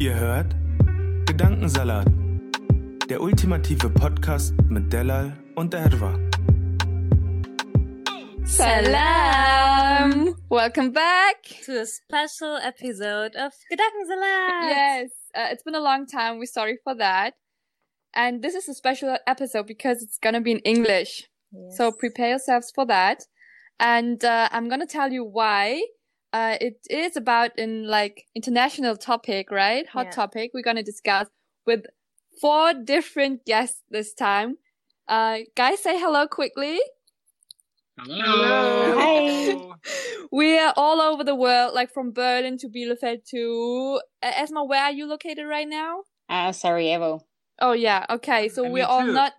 Ihr hört Gedankensalat, der ultimative Podcast mit Delal und Erwa. Salam! Welcome back! to a special episode of Gedankensalat. Yes, uh, it's been a long time. We're sorry for that. And this is a special episode because it's gonna be in English. So prepare yourselves for that. And uh, I'm gonna tell you why. Uh, it is about in like international topic, right? Hot Yeah. topic. We're gonna discuss with four different guests this time. Uh, guys, say hello quickly. Hello. Hi. We are all over the world, like from Berlin to Bielefeld to uh, Esma. Where are you located right now? Uh, Sarajevo. Oh yeah, okay. So And we're all too. not.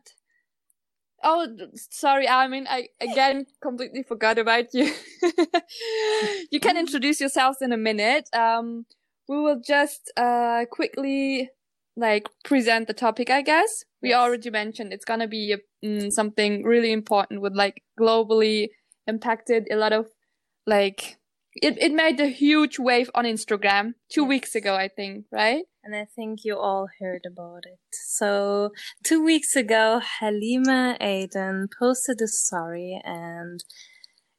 Oh, sorry. I mean, I again completely forgot about you. you can introduce yourselves in a minute. Um, we will just uh quickly like present the topic. I guess we Yes. already mentioned it's gonna be mm, something really important with like globally impacted a lot of like it. It made a huge wave on Instagram two Yes. weeks ago, I think. Right? And I think you all heard about it. So, two weeks ago, Halima Aden posted a story and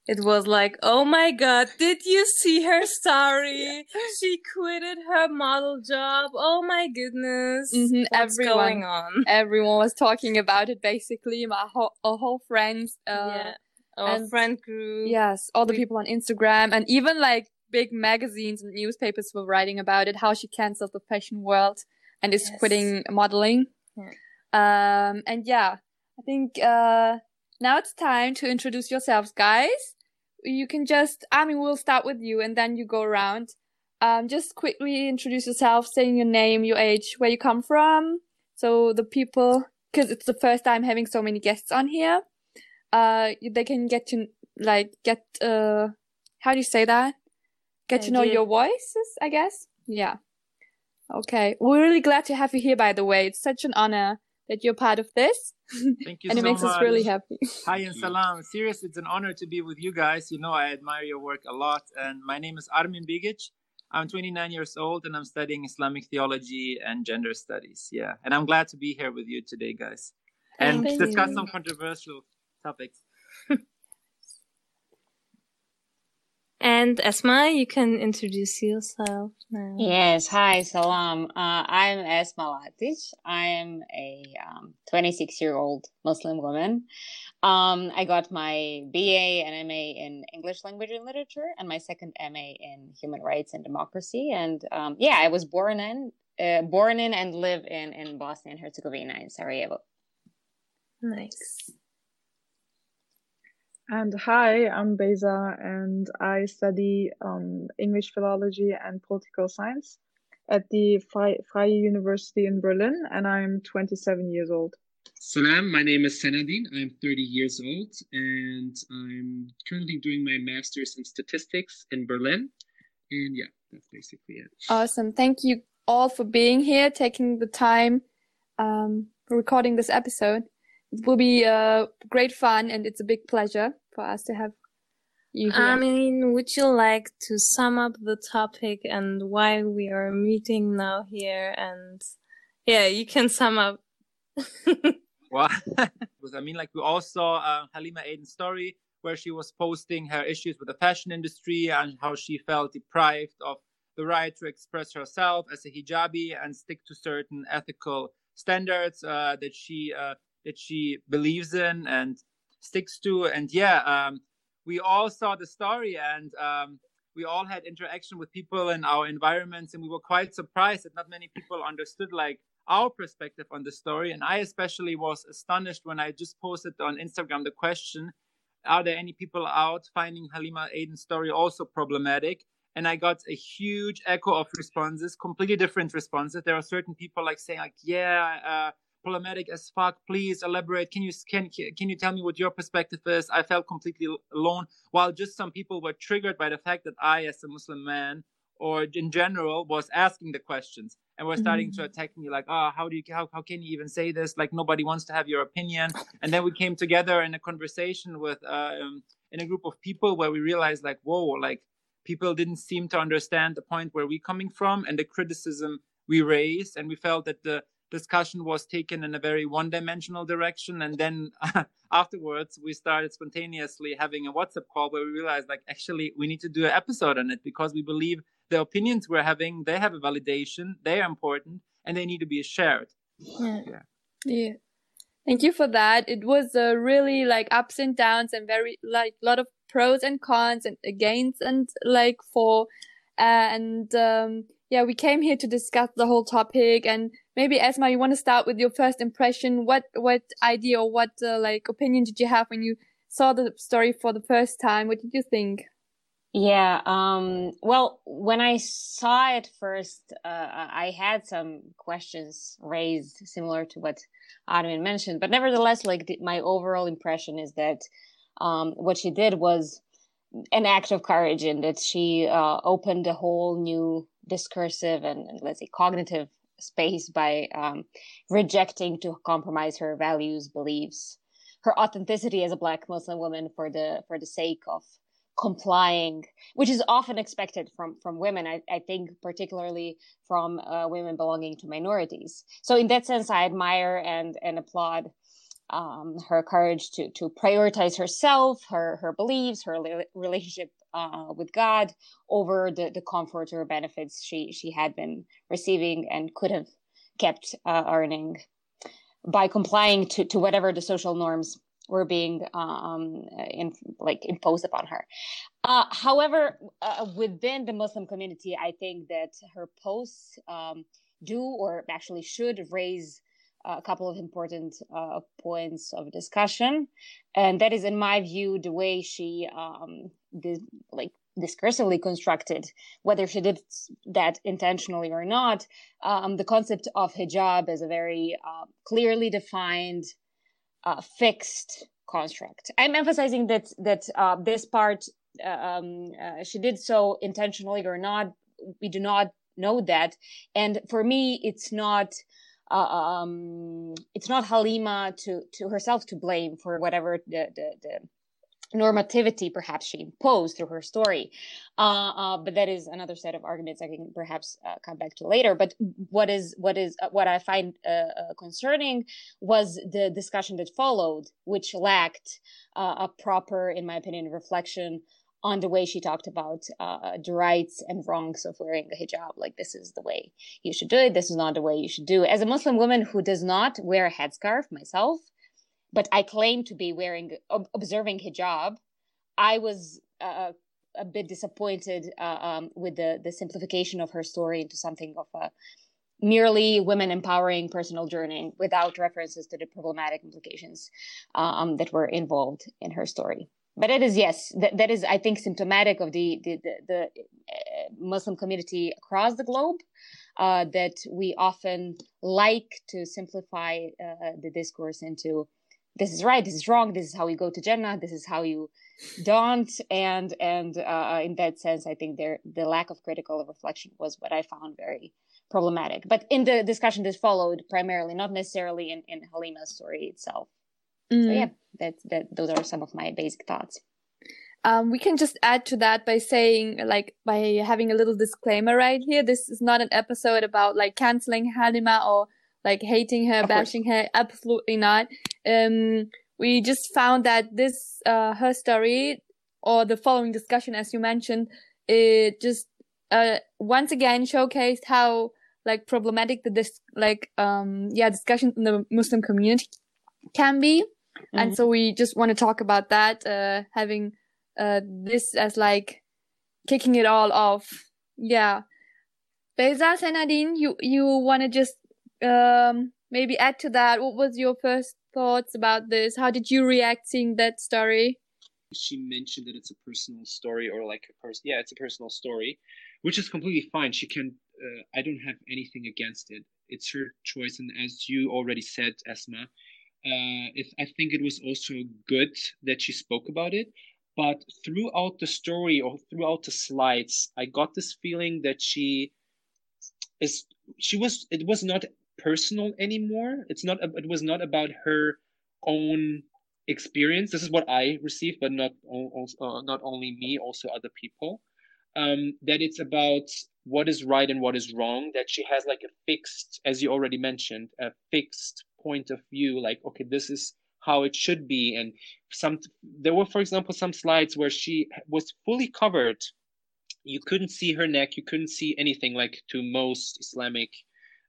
it was like, oh my god, did you see her story? She quitted her model job. Oh my goodness. Mhm, What's everyone. going on? everyone was talking about it basically my whole, whole friends uh yeah. Our and- friend group. yes all the We- people on instagram and even like big magazines and newspapers were writing about it how she canceled the fashion world and is Yes. quitting modeling. Um and yeah i think uh now it's time to introduce yourselves guys. You can just i mean we'll start with you and then you go around. Um just quickly introduce yourself saying your name your age where you come from. So the people because it's the first time having so many guests on here uh they can get to like get uh how do you say that get to know Idea. your voices i guess yeah okay we're really glad to have you here by the way it's such an honor that you're part of this Thank you so much. and it makes much. us really happy Hi and salam. Seriously, it's an honor to be with you guys. You know, I admire your work a lot. And my name is Armin Bigic. I'm 29 years old and I'm studying Islamic theology and gender studies. Yeah. And I'm glad to be here with you today, guys. And Thank discuss you. some controversial topics. And Esma, you can introduce yourself now. Yes, hi, salam. Uh, I'm Esma Latic. I'm a um, 26 year old Muslim woman. Um, I got my BA and MA in English language and literature and my second MA in human rights and democracy. And um, yeah, I was born in, uh, born in and live in, in Bosnia and Herzegovina in Sarajevo. Nice. And hi, I'm Beza, and I study um, English philology and political science at the Freie, Freie University in Berlin, and I'm 27 years old. Salam, my name is Senadine. I'm 30 years old and I'm currently doing my master's in statistics in Berlin. And yeah, that's basically it. awesome thank you all for being here taking the time um recording this episode it will be uh great fun and it's a big pleasure for us to have you here I mean, would you like to sum up the topic and why we are meeting now here? And yeah, you can sum up. Well, because I mean, like we all saw uh, Halima Aden's story where she was posting her issues with the fashion industry and how she felt deprived of the right to express herself as a hijabi and stick to certain ethical standards uh, that she uh, that she believes in and sticks to. And yeah, um, we all saw the story and um, we all had interaction with people in our environments, and we were quite surprised that not many people understood like our perspective on the story. And I especially was astonished when I just posted on Instagram the question Are there any people out finding Halima Aden's story also problematic? And I got a huge echo of responses, completely different responses. There are certain people like saying, like, yeah, uh, problematic as fuck. Please elaborate. Can you can can you tell me what your perspective is? I felt completely alone. While just some people were triggered by the fact that I, as a Muslim man, or in general, was asking the questions and were starting mm-hmm. to attack me like, oh, how do you how how can you even say this? Like nobody wants to have your opinion. And then we came together in a conversation with uh, um, in a group of people where we realized like, whoa, like people didn't seem to understand the point where we coming from and the criticism we raised, and we felt that the discussion was taken in a very one-dimensional direction and then afterwards we started spontaneously having a whatsapp call where we realized like actually we need to do an episode on it because we believe the opinions we're having they have a validation they are important and they need to be shared. Yeah. Yeah, yeah. thank you for that. It was uh, really like ups and downs and very like a lot of pros and cons and against and like for uh, and um yeah we came here to discuss the whole topic and maybe Esma, you want to start with your first impression. What what idea or what uh, like opinion did you have when you saw the story for the first time? What did you think? Yeah, um, well, when I saw it first, uh, I had some questions raised similar to what Armin mentioned, but nevertheless, like the, my overall impression is that um, what she did was an act of courage in that she uh, opened a whole new discursive and, let's say cognitive space by um, rejecting to compromise her values, beliefs, her authenticity as a Black Muslim woman for the for the sake of complying, which is often expected from from women. I, I think particularly from uh, women belonging to minorities. So in that sense, I admire and and applaud um, her courage to to prioritize herself, her her beliefs, her relationship uh, with God over the the comfort or benefits she she had been receiving and could have kept uh, earning by complying to to whatever the social norms were being um, in, like imposed upon her. Uh, however, uh, within the Muslim community, I think that her posts um, do or actually should raise a couple of important uh, points of discussion, and that is, in my view, the way she um, like discursively constructed, whether she did that intentionally or not. Um, the concept of hijab is a very uh, clearly defined, uh, fixed construct. I'm emphasizing that that uh, this part uh, um, uh, she did so intentionally or not. We do not know that, and for me, it's not um, it's not Halima to to herself to blame for whatever the the, the normativity perhaps she imposed through her story. Uh, uh, but that is another set of arguments i can perhaps uh, come back to later. But what is what is uh, what i find uh, uh, concerning was the discussion that followed which lacked a proper in my opinion reflection on the way she talked about uh, the rights and wrongs of wearing a hijab. Like, this is the way you should do it. This is not the way you should do it. As a Muslim woman who does not wear a headscarf myself, but I claim to be wearing, ob- observing hijab, I was uh, a bit disappointed uh, um, with the, the simplification of her story into something of a merely women empowering personal journey without references to the problematic implications um, that were involved in her story but it is yes that, that is i think symptomatic of the the, the, the uh, muslim community across the globe uh, that we often like to simplify uh, the discourse into this is right this is wrong this is how you go to jannah this is how you don't. And and uh, in that sense i think there the lack of critical reflection was what i found very problematic. But in the discussion that followed primarily not necessarily in, in halima's story itself Mm. So yeah, that that those are some of my basic thoughts. Um, we can just add to that by saying, like, by having a little disclaimer right here. This is not an episode about like canceling Halima or like hating her, of bashing course. her. Absolutely not. Um, we just found that this, uh, her story or the following discussion, as you mentioned, it just, uh, once again showcased how like problematic the dis, like, um, yeah, discussions in the Muslim community can be. Mm-hmm. And so we just want to talk about that, uh, having, uh, this as like kicking it all off. Yeah. Beza Senadine, you, you want to just um, maybe add to that? What was your first thoughts about this? How did you react seeing that story? She mentioned that it's a personal story, or like a person. Yeah, it's a personal story, which is completely fine. She can. Uh, I don't have anything against it. It's her choice, and as you already said, Esma, uh, it, I think it was also good that she spoke about it. But throughout the story or throughout the slides, I got this feeling that she is she was it was not personal anymore. It's not it was not about her own experience. This is what I received, but not uh, not only me, also other people. Um, that it's about what is right and what is wrong. That she has like a fixed, as you already mentioned, a fixed point of view. Like, okay, this is how it should be. And some there were, for example, some slides where she was fully covered. You couldn't see her neck. You couldn't see anything. Like to most Islamic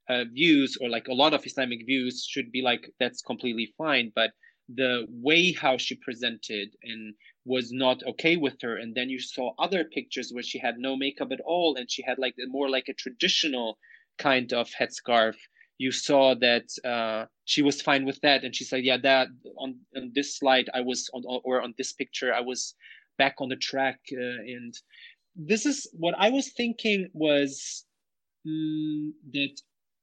uh, views or like a lot of Islamic views should be like that's completely fine. But the way how she presented and was not okay with her and then you saw other pictures where she had no makeup at all and she had like more like a traditional kind of headscarf you saw that uh, she was fine with that. And she said yeah that on, on this slide i was on or on this picture i was back on the track uh, and this is what i was thinking was mm, that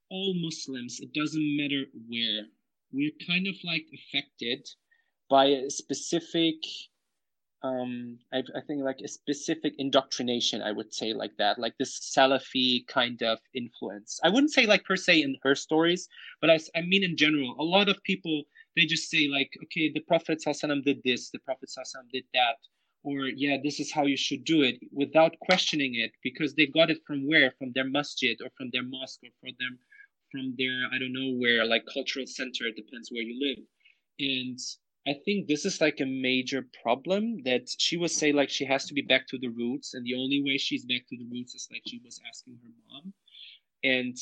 all muslims it doesn't matter where we're kind of like affected by a specific um I, I think like a specific indoctrination i would say like that like this salafi kind of influence. I wouldn't say like per se in her stories but i, I mean in general. A lot of people they just say like okay the prophet Sallallahu did this the prophet Sallallahu did that or yeah this is how you should do it without questioning it because they got it from where? From their masjid or from their mosque or from from their i don't know where like cultural center it depends where you live. And I think this is like a major problem that she was say like she has to be back to the roots, and the only way she's back to the roots is like she was asking her mom. And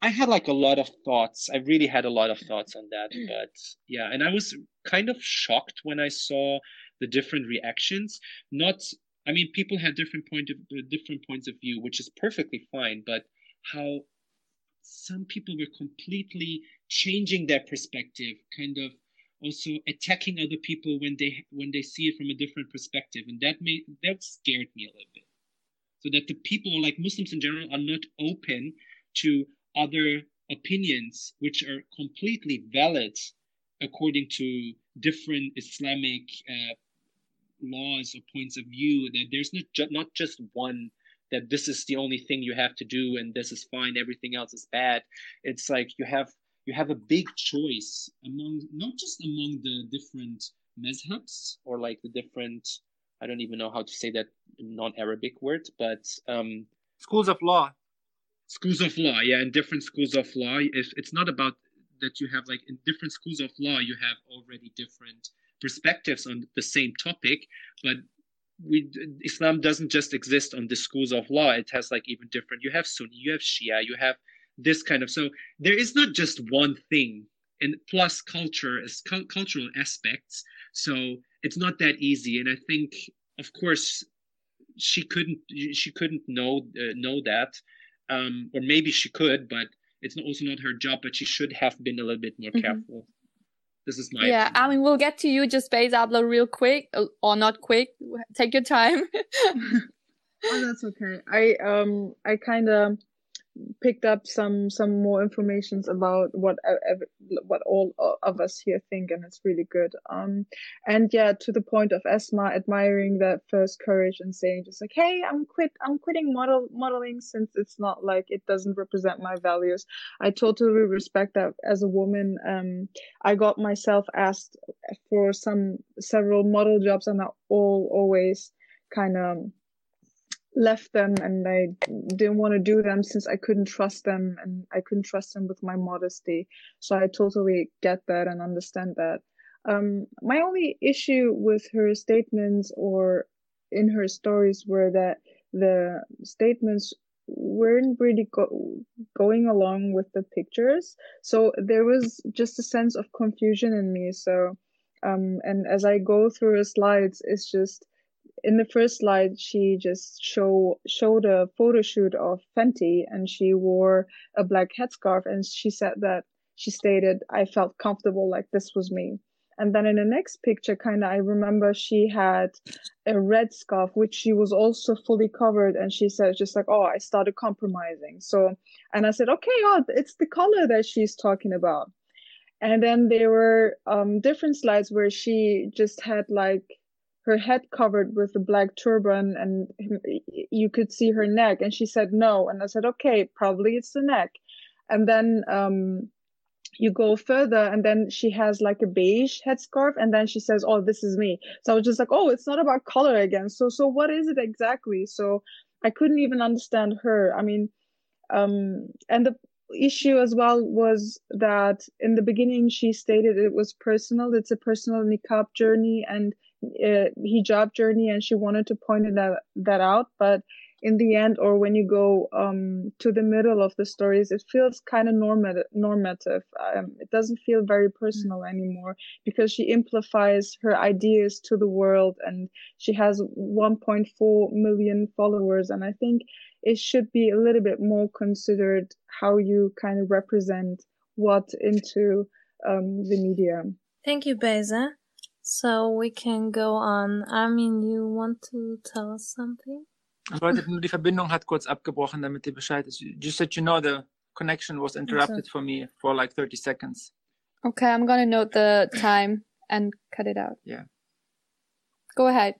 I had like a lot of thoughts. I really had a lot of thoughts on that, mm. but yeah, and I was kind of shocked when I saw the different reactions. Not, I mean, people had different point of uh, different points of view, which is perfectly fine, but how some people were completely changing their perspective, kind of also attacking other people when they when they see it from a different perspective. And that made that scared me a little bit. So that the people like muslims in general are not open to other opinions which are completely valid according to different islamic uh, laws or points of view. That there's not, ju- not just one that this is the only thing you have to do and this is fine everything else is bad. It's like you have you have a big choice among not just among the different mezhabs or like the different I don't even know how to say that non-Arabic word, but um, schools of law. Schools of law, yeah, in different schools of law. If it's not about that you have like in different schools of law, you have already different perspectives on the same topic, but we Islam doesn't just exist on the schools of law. It has like even different. You have Sunni, you have Shia, you have this kind of so there is not just one thing and plus culture is cu- cultural aspects so it's not that easy and i think of course she couldn't she couldn't know uh, know that um, or maybe she could but it's also not her job but she should have been a little bit more mm-hmm. careful this is my yeah opinion. i mean we'll get to you just Beza abla real quick uh, or not quick take your time oh that's okay i um i kind of picked up some some more informations about what what all of us here think and it's really good. Um and yeah to the point of esma admiring that first courage and saying just like hey i'm quit i'm quitting model modeling since it's not like it doesn't represent my values. I totally respect that. As a woman um i got myself asked for some several model jobs and i all always kind of left them and I didn't want to do them since I couldn't trust them and I couldn't trust them with my modesty. So I totally get that and understand that. Um, my only issue with her statements or in her stories were that the statements weren't really go- going along with the pictures. So there was just a sense of confusion in me. So, um, and as I go through her slides, it's just in the first slide she just show showed a photo shoot of Fenty and she wore a black headscarf and she said that she stated I felt comfortable like this was me. And then in the next picture, kind of, I remember she had a red scarf, which she was also fully covered. And she said, just like, oh, I started compromising. So, and I said, okay, oh, it's the color that she's talking about. And then there were um, different slides where she just had like her head covered with a black turban and you could see her neck. And she said, no. And I said, okay, probably it's the neck. And then, um, you go further and then she has like a beige headscarf and then she says oh this is me so i was just like oh it's not about color again so so what is it exactly so i couldn't even understand her i mean um and the issue as well was that in the beginning she stated it was personal it's a personal niqab journey and uh, hijab journey and she wanted to point that that out. But in the end or when you go um, to the middle of the stories it feels kind of normative normative. Um, it doesn't feel very personal anymore because she amplifies her ideas to the world and she has 1.4 million followers. And i think it should be a little bit more considered how you kind of represent what into um, the media. Thank you beza so we can go on i mean you want to tell us something Leute, nur die Verbindung hat kurz abgebrochen, damit ihr Bescheid ist. Just that you know the connection was interrupted for me for like 30 seconds. Okay, I'm gonna note the time and cut it out. Yeah. Go ahead.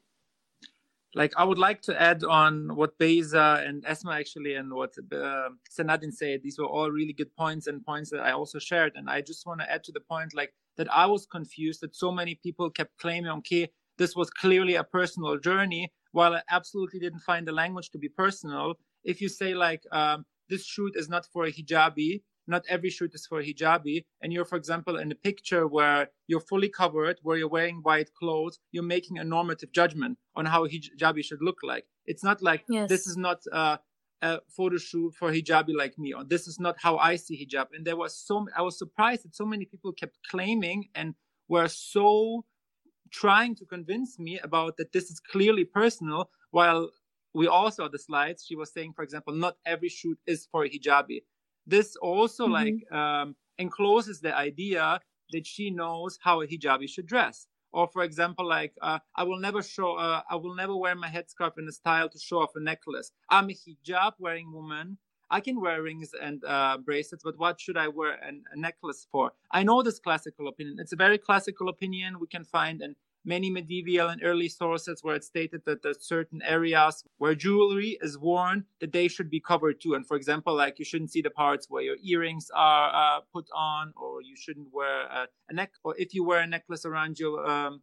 Like I would like to add on what Beza and Esma actually and what uh, Sanadin said. These were all really good points and points that I also shared. And I just want to add to the point like that I was confused that so many people kept claiming, okay, this was clearly a personal journey while I absolutely didn't find the language to be personal, if you say like um, this shoot is not for a hijabi, not every shoot is for hijabi, and you're, for example, in a picture where you're fully covered, where you're wearing white clothes, you're making a normative judgment on how hijabi should look like. It's not like yes. this is not uh, a photo shoot for hijabi like me, or this is not how I see hijab. And there was so I was surprised that so many people kept claiming and were so trying to convince me about that this is clearly personal while we all saw the slides she was saying for example not every shoot is for hijabi this also mm-hmm. like um, encloses the idea that she knows how a hijabi should dress or for example like uh, i will never show uh, i will never wear my headscarf in a style to show off a necklace i'm a hijab wearing woman I can wear rings and uh, bracelets, but what should I wear an, a necklace for? I know this classical opinion. It's a very classical opinion we can find in many medieval and early sources where it's stated that there's certain areas where jewelry is worn that they should be covered too. And for example, like you shouldn't see the parts where your earrings are uh, put on, or you shouldn't wear a, a, neck, or if you wear a necklace around your um,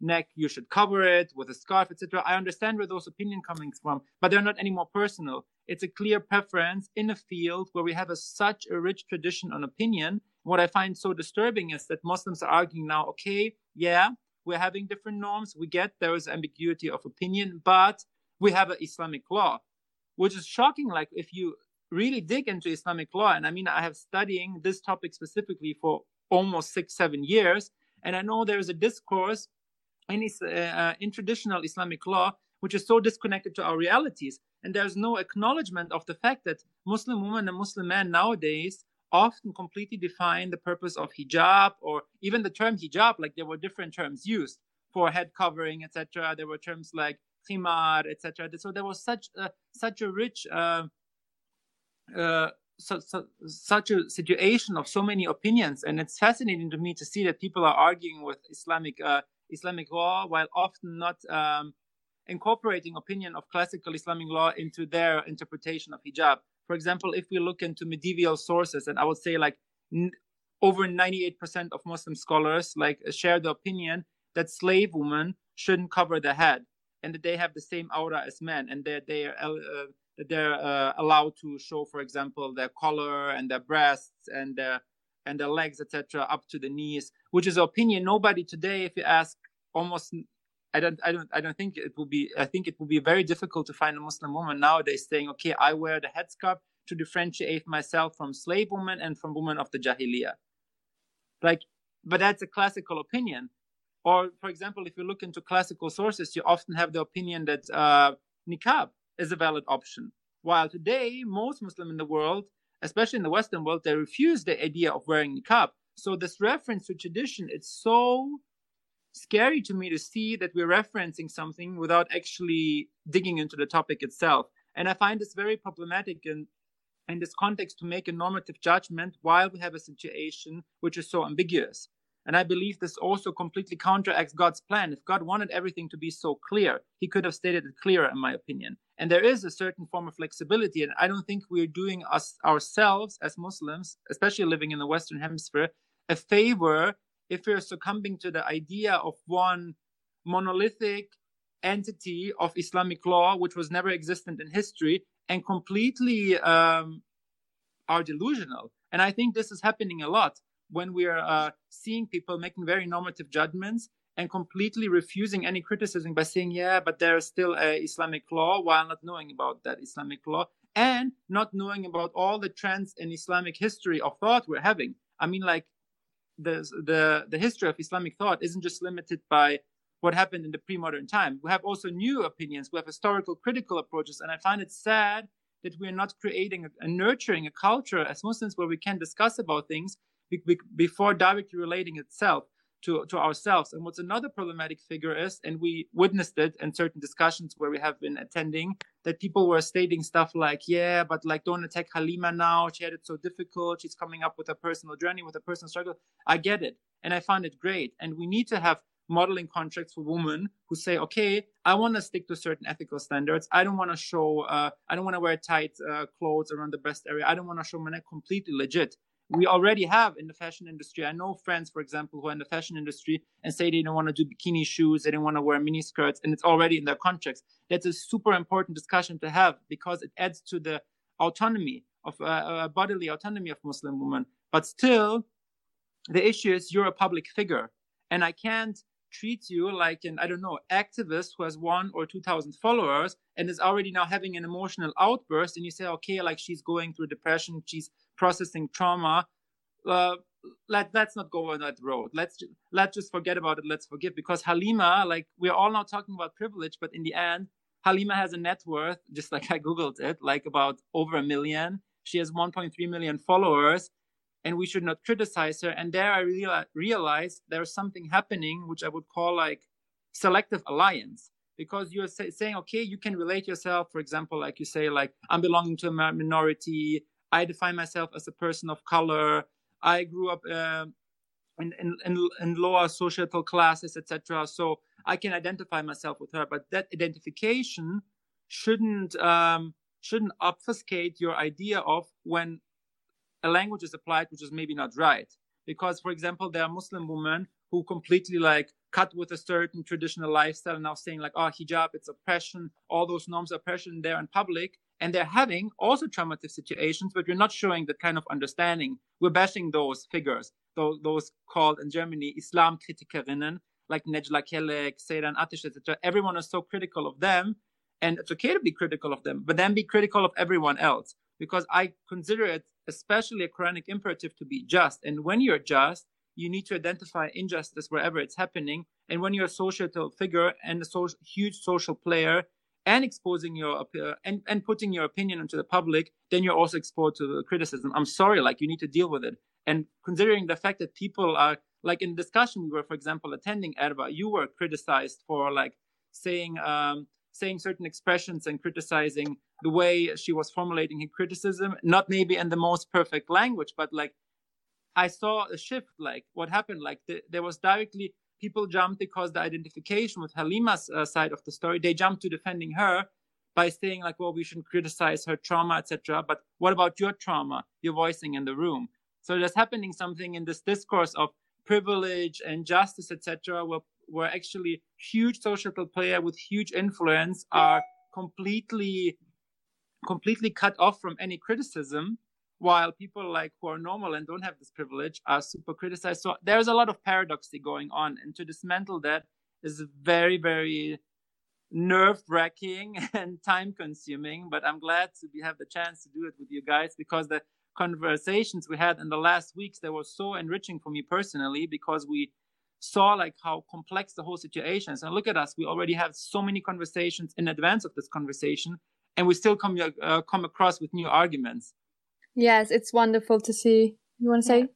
neck, you should cover it with a scarf, etc. I understand where those opinions coming from, but they're not any more personal. It's a clear preference in a field where we have a, such a rich tradition on opinion. What I find so disturbing is that Muslims are arguing now, okay, yeah, we're having different norms. We get there is ambiguity of opinion, but we have an Islamic law, which is shocking. Like if you really dig into Islamic law, and I mean, I have studying this topic specifically for almost six, seven years, and I know there is a discourse in, uh, in traditional Islamic law which is so disconnected to our realities. And there's no acknowledgement of the fact that Muslim women and Muslim men nowadays often completely define the purpose of hijab or even the term hijab. Like there were different terms used for head covering, etc. There were terms like khimar, etc. So there was such a, such a rich, uh, uh, so, so, such a situation of so many opinions, and it's fascinating to me to see that people are arguing with Islamic uh, Islamic law while often not um, incorporating opinion of classical Islamic law into their interpretation of hijab. For example, if we look into medieval sources, and I would say like n- over 98% of Muslim scholars like share the opinion that slave women shouldn't cover their head and that they have the same aura as men and that they are uh, they're uh, allowed to show, for example, their collar and their breasts and their and their legs, etc., up to the knees, which is opinion nobody today, if you ask almost I don't, I don't, I don't think it will be. I think it will be very difficult to find a Muslim woman nowadays saying, "Okay, I wear the headscarf to differentiate myself from slave women and from women of the Jahiliyyah." Like, but that's a classical opinion. Or, for example, if you look into classical sources, you often have the opinion that uh, niqab is a valid option. While today, most Muslims in the world, especially in the Western world, they refuse the idea of wearing niqab. So this reference to tradition, it's so scary to me to see that we're referencing something without actually digging into the topic itself. And I find this very problematic in, in this context to make a normative judgment while we have a situation which is so ambiguous. And I believe this also completely counteracts God's plan. If God wanted everything to be so clear, he could have stated it clearer, in my opinion. And there is a certain form of flexibility. And I don't think we're doing us ourselves as Muslims, especially living in the Western Hemisphere, a favor if we're succumbing to the idea of one monolithic entity of Islamic law, which was never existent in history, and completely um, are delusional. And I think this is happening a lot when we are uh, seeing people making very normative judgments and completely refusing any criticism by saying, yeah, but there is still a Islamic law while not knowing about that Islamic law and not knowing about all the trends in Islamic history of thought we're having. I mean, like the, the, the history of Islamic thought isn't just limited by what happened in the pre-modern time. We have also new opinions. We have historical critical approaches. And I find it sad that we're not creating and nurturing a culture as Muslims where we can discuss about things be, be, before directly relating itself to, to ourselves. And what's another problematic figure is, and we witnessed it in certain discussions where we have been attending, that people were stating stuff like, yeah, but like don't attack Halima now. She had it so difficult. She's coming up with a personal journey, with a personal struggle. I get it. And I find it great. And we need to have modeling contracts for women who say, okay, I want to stick to certain ethical standards. I don't want to show, uh, I don't want to wear tight uh, clothes around the breast area. I don't want to show my neck completely legit we already have in the fashion industry. I know friends, for example, who are in the fashion industry and say they don't want to do bikini shoes, they don't want to wear mini skirts, and it's already in their contracts. That's a super important discussion to have because it adds to the autonomy of uh, uh, bodily autonomy of Muslim women. But still, the issue is you're a public figure, and I can't treat you like an I don't know activist who has one or two thousand followers and is already now having an emotional outburst, and you say, okay, like she's going through depression, she's processing trauma. Uh, let let's not go on that road. Let's let's just forget about it. Let's forgive because Halima, like we're all now talking about privilege, but in the end, Halima has a net worth, just like I googled it, like about over a million. She has 1.3 million followers, and we should not criticize her. And there, I reali- realized there's something happening, which I would call like selective alliance because you're say, saying okay you can relate yourself for example like you say like i'm belonging to a minority I define myself as a person of color. I grew up uh, in, in, in, lower societal classes, etc. So I can identify myself with her, but that identification shouldn't um, shouldn't obfuscate your idea of when a language is applied, which is maybe not right. Because, for example, there are Muslim women who completely like cut with a certain traditional lifestyle and now saying like, oh, hijab, it's oppression, all those norms are oppression there in public and they're having also traumatic situations, but we're not showing that kind of understanding. We're bashing those figures, those, those called in Germany Islam Kritikerinnen, like Necla Kelek, Seyran Ateş, etc. Everyone is so critical of them, and it's okay to be critical of them, but then be critical of everyone else, because I consider it especially a Quranic imperative to be just. And when you're just, you need to identify injustice wherever it's happening. And when you're a social figure and a social, huge social player, and exposing your uh, and, and putting your opinion into the public, then you're also exposed to criticism. I'm sorry, like you need to deal with it. And considering the fact that people are like in discussion, we were, for example, attending Erwa, you were criticized for like saying um, saying certain expressions and criticizing the way she was formulating her criticism, not maybe in the most perfect language, but like I saw a shift. Like what happened, like the, there was directly people jumped because the identification with Halima's uh, side of the story, they jumped to defending her by saying like, well, we shouldn't criticize her trauma, etc. But what about your trauma you're voicing in the room? So there's happening something in this discourse of privilege and justice, etc., where, where actually huge societal player with huge influence are completely, completely cut off from any criticism while people like who are normal and don't have this privilege are super criticized. So there's a lot of paradoxy going on, and to dismantle that is very, very nerve wracking and time consuming. But I'm glad to be, have the chance to do it with you guys because the conversations we had in the last weeks they were so enriching for me personally because we saw like how complex the whole situation is. And look at us, we already have so many conversations in advance of this conversation, and we still come uh, come across with new arguments. Yes, it's wonderful to see. You want to say?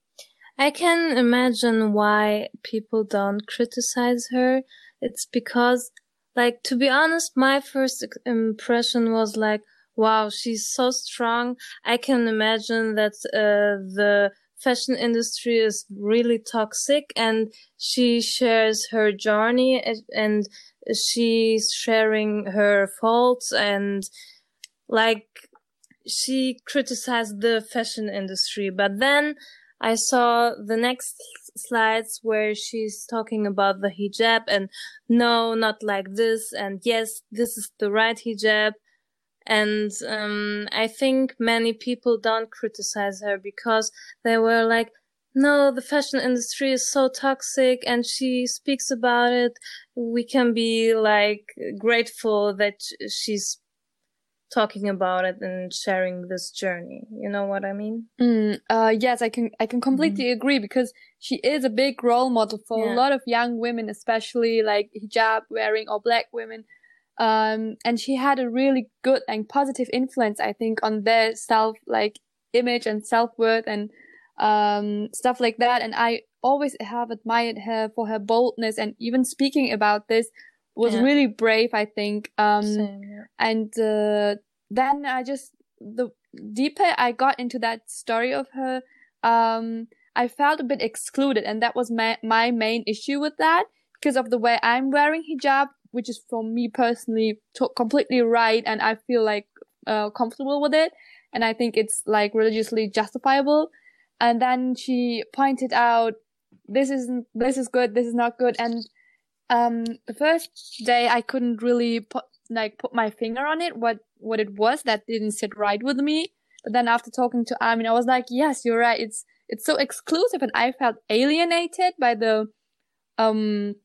I can imagine why people don't criticize her. It's because, like, to be honest, my first impression was like, wow, she's so strong. I can imagine that uh, the fashion industry is really toxic and she shares her journey and she's sharing her faults and like she criticized the fashion industry. But then i saw the next slides where she's talking about the hijab and no not like this and yes this is the right hijab and um, I think many people don't criticize her because they were like, no, the fashion industry is so toxic and she speaks about it. We can be like grateful that she's talking about it and sharing this journey. You know what I mean? Mm, uh, yes, I can, I can completely mm. agree because she is a big role model for yeah. a lot of young women, especially like hijab wearing or black women um, and she had a really good and positive influence, I think, on their self, like image and self worth and, um, stuff like that. And I always have admired her for her boldness and even speaking about this was yeah. really brave, I think. Um, Same, yeah. and, uh, then I just, the deeper I got into that story of her, um, I felt a bit excluded. And that was my, my main issue with that because of the way I'm wearing hijab which is for me personally completely right and I feel like uh, comfortable with it and I think it's like religiously justifiable. And then she pointed out this isn't this is good, this is not good and um the first day I couldn't really put like put my finger on it what what it was that didn't sit right with me. But then after talking to Armin I was like, yes, you're right. It's it's so exclusive and I felt alienated by the um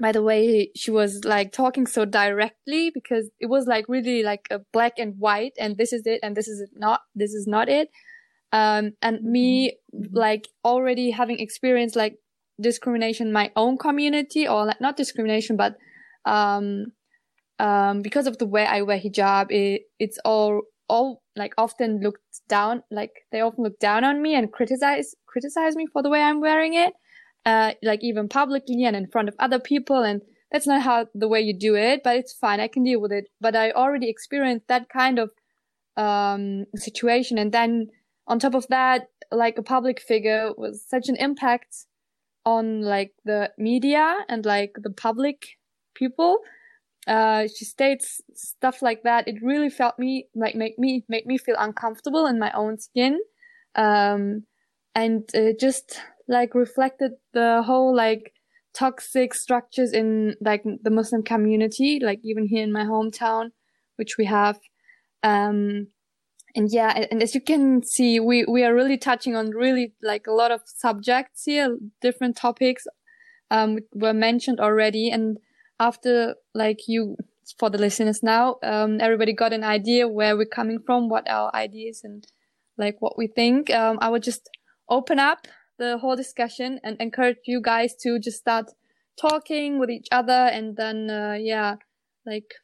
by the way she was like talking so directly because it was like really like a black and white and this is it and this is not this is not it um and me mm-hmm. like already having experienced like discrimination in my own community or like not discrimination but um um because of the way I wear hijab it it's all all like often looked down like they often look down on me and criticize criticize me for the way I'm wearing it uh, like even publicly and in front of other people. And that's not how the way you do it, but it's fine. I can deal with it. But I already experienced that kind of, um, situation. And then on top of that, like a public figure was such an impact on like the media and like the public people. Uh, she states stuff like that. It really felt me like make me make me feel uncomfortable in my own skin. Um, and uh, just like reflected the whole like toxic structures in like the Muslim community, like even here in my hometown, which we have. Um, and yeah, and as you can see, we, we are really touching on really like a lot of subjects here, different topics, um, were mentioned already. And after like you, for the listeners now, um, everybody got an idea where we're coming from, what our ideas and like what we think. Um, I would just open up the whole discussion and encourage you guys to just start talking with each other and then uh, yeah like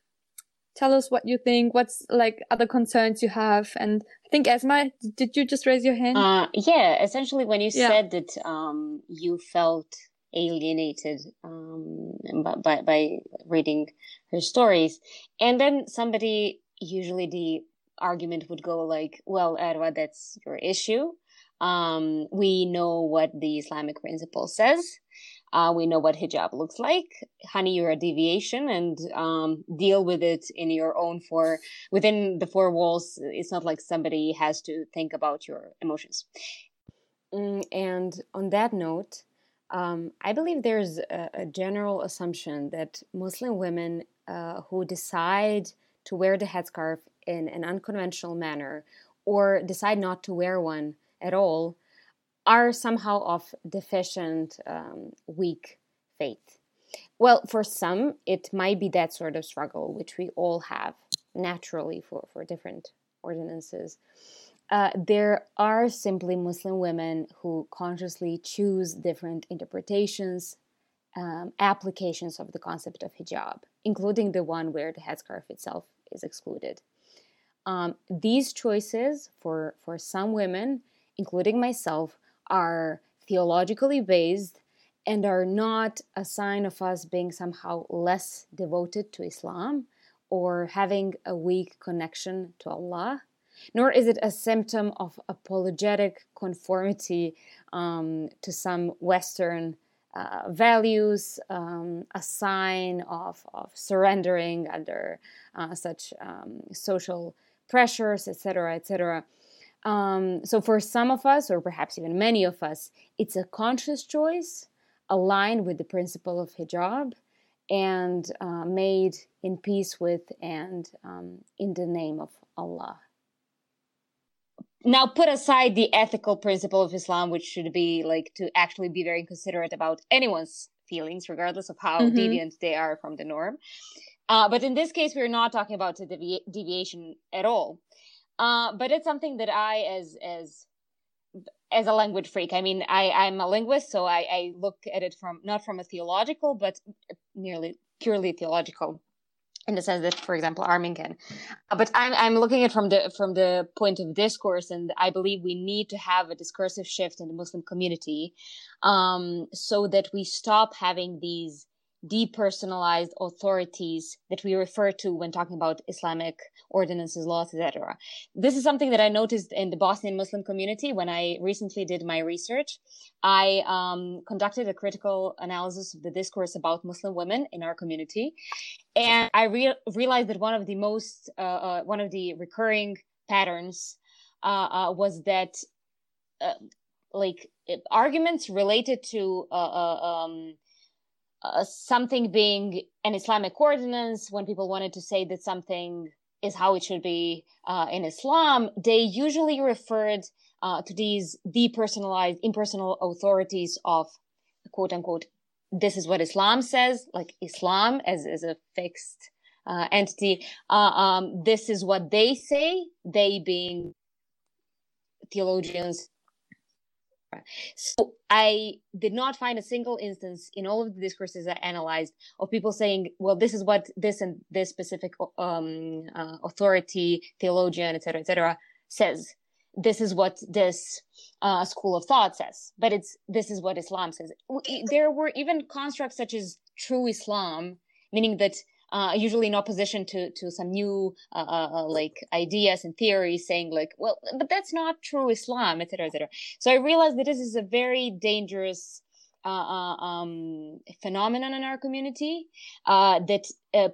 tell us what you think what's like other concerns you have. And i think esma did you just raise your hand? Uh, yeah essentially when you yeah. said that um, you felt alienated um, by, by reading her stories and then somebody usually the argument would go like well Erwa, that's your issue um, we know what the Islamic principle says. Uh, we know what hijab looks like. Honey, you're a deviation and um, deal with it in your own four, within the four walls. It's not like somebody has to think about your emotions. Mm, and on that note, um, I believe there's a, a, general assumption that Muslim women uh, who decide to wear the headscarf in an unconventional manner or decide not to wear one at all are somehow of deficient, um, weak faith. Well, for some, it might be that sort of struggle, which we all have naturally for, for different ordinances. Uh, there are simply Muslim women who consciously choose different interpretations, um, applications of the concept of hijab, including the one where the headscarf itself is excluded. Um, these choices for, for some women, including myself, are theologically based and are not a sign of us being somehow less devoted to Islam or having a weak connection to Allah, nor is it a symptom of apologetic conformity um, to some Western uh, values, um, a sign of, of surrendering under uh, such um, social pressures, etc., etc. Um, so, for some of us, or perhaps even many of us, it's a conscious choice aligned with the principle of hijab and uh, made in peace with and um, in the name of Allah. Now, put aside the ethical principle of Islam, which should be like to actually be very considerate about anyone's feelings, regardless of how mm-hmm. deviant they are from the norm. Uh, but in this case, we're not talking about a devi- deviation at all. Uh, but it's something that I, as as as a language freak, I mean, I I'm a linguist, so I, I look at it from not from a theological, but nearly purely theological in the sense that, for example, Armin can. Uh, but I'm I'm looking at from the from the point of discourse, and I believe we need to have a discursive shift in the Muslim community, um, so that we stop having these depersonalized authorities that we refer to when talking about Islamic ordinances, laws, etc. This is something that I noticed in the Bosnian Muslim community when I recently did my research. I um, conducted a critical analysis of the discourse about Muslim women in our community, and I re- realized that one of the most, uh, uh, one of the recurring patterns uh, uh was that, uh, like arguments related to uh, um, uh, something being an Islamic ordinance, when people wanted to say that something is how it should be uh, in Islam, they usually referred uh, to these depersonalized, impersonal authorities of quote unquote, this is what Islam says, like Islam as, as a fixed uh, entity. Uh, um, this is what they say, they being theologians, so I did not find a single instance in all of the discourses I analyzed of people saying, well, this is what this and this specific um, uh, authority, theologian, etc., etc., says. This is what this uh, school of thought says. But it's this is what Islam says. There were even constructs such as true Islam, meaning that uh, usually in opposition to to some new uh, uh, uh, like ideas and theories, saying like, well, but that's not true Islam, etc., etc. So I realized that this is a very dangerous uh, uh, um, phenomenon in our community that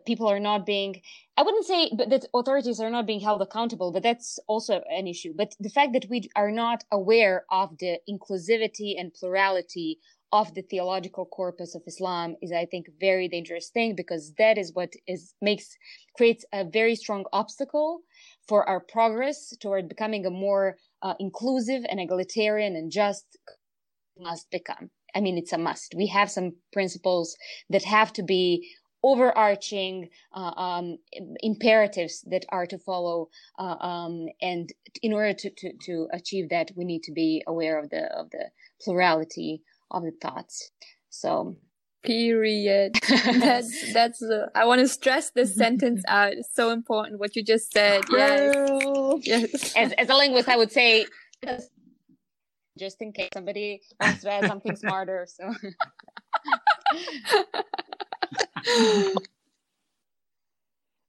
people are not being. I wouldn't say that authorities are not being held accountable, but that's also an issue. But the fact that we are not aware of the inclusivity and plurality of the theological corpus of Islam is, I think, a very dangerous thing because that is what is makes creates a very strong obstacle for our progress toward becoming a more uh, inclusive and egalitarian and just must become. I mean, it's a must. We have some principles that have to be overarching uh, um, imperatives that are to follow, uh, um, and in order to, to, to achieve that, we need to be aware of the of the plurality of the thoughts. So period. That's that's uh, i want to stress this sentence out. It's so important what you just said. Yes. Yes. As, as a linguist i would say just in case somebody wants to add something smarter so.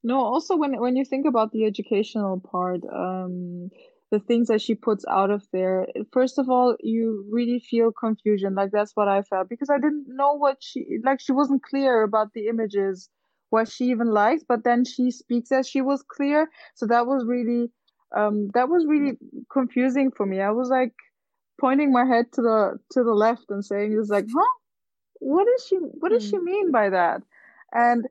No also when when you think about the educational part um the things that she puts out of there first of all you really feel confusion. Like that's what i felt because i didn't know what she like she wasn't clear about the images what she even likes but then she speaks as she was clear. So that was really um that was really confusing for me. I was like pointing my head to the to the left and saying it was like huh? What is she what does she mm. mean by that? And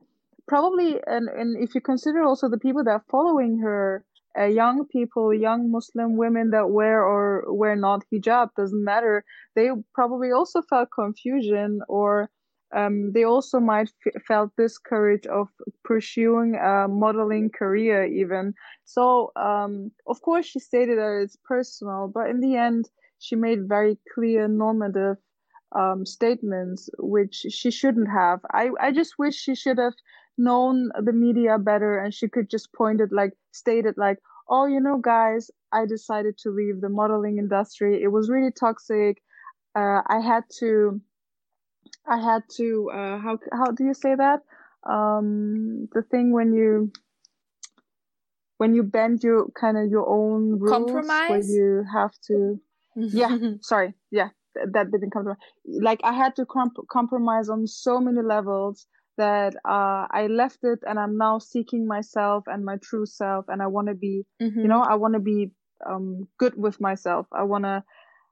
probably and and if you consider also the people that are following her uh, young people, young Muslim women that wear or wear not hijab, doesn't matter. They probably also felt confusion or um, they also might f- felt discouraged of pursuing a modeling career even. So, um, of course, she stated that it's personal, but in the end, she made very clear normative um, statements which she shouldn't have. I, I just wish she should have known the media better and she could just point it like stated like, oh, you know, guys, I decided to leave the modeling industry. It was really toxic. Uh, I had to, I had to, uh, how, how do you say that? Um, the thing when you, when you bend your kind of your own rules Compromise? where you have to, yeah, sorry. Yeah, that didn't come to mind. Like I had to comp- compromise on so many levels that uh, I left it and I'm now seeking myself and my true self and I want to be, Mm-hmm. you know, I want to be um, good with myself. I want to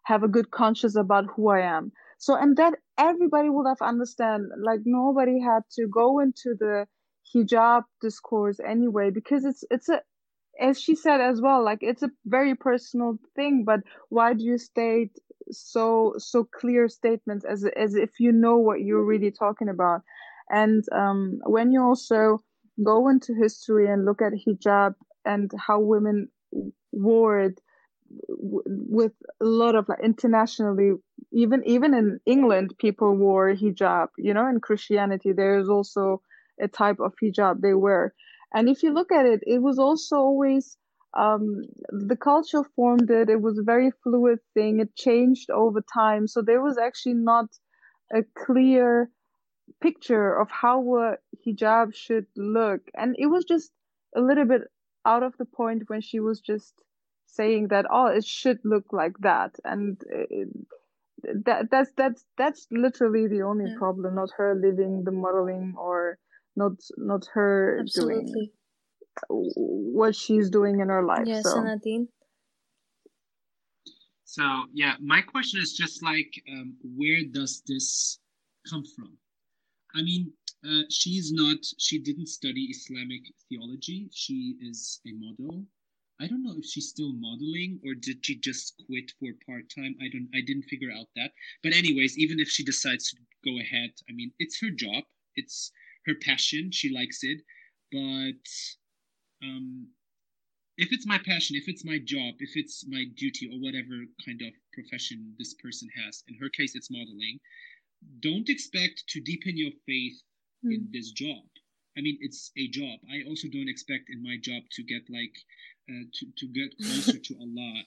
have a good conscience about who I am. So, and that everybody would have understand, like nobody had to go into the hijab discourse anyway, because it's, it's a, as she said as well, like it's a very personal thing, but why do you state so, so clear statements as, as if you know what you're really talking about? And, um, when you also go into history and look at hijab and how women wore it with a lot of like internationally even even in england people wore hijab you know in christianity there is also a type of hijab they wear. And if you look at it it was also always um the culture formed it it was a very fluid thing it changed over time. So there was actually not a clear picture of how a hijab should look and it was just a little bit out of the point when she was just saying that oh it should look like that and it, that that's that's that's literally the only Yeah. problem not her living the modeling or not not her doing what she's doing in her life Yes, so Nadine. So yeah, my question is just like, um, where does this come from? I mean, uh, she's not. She didn't study Islamic theology. She is a model. I don't know if she's still modeling or did she just quit for part time. I don't. I didn't figure out that. But anyways, even if she decides to go ahead, I mean, it's her job. It's her passion. She likes it. But um, if it's my passion, if it's my job, if it's my duty or whatever kind of profession this person has, in her case, it's modeling, don't expect to deepen your faith in this job. I mean, it's a job. I also don't expect in my job to get like, uh, to, to get closer to Allah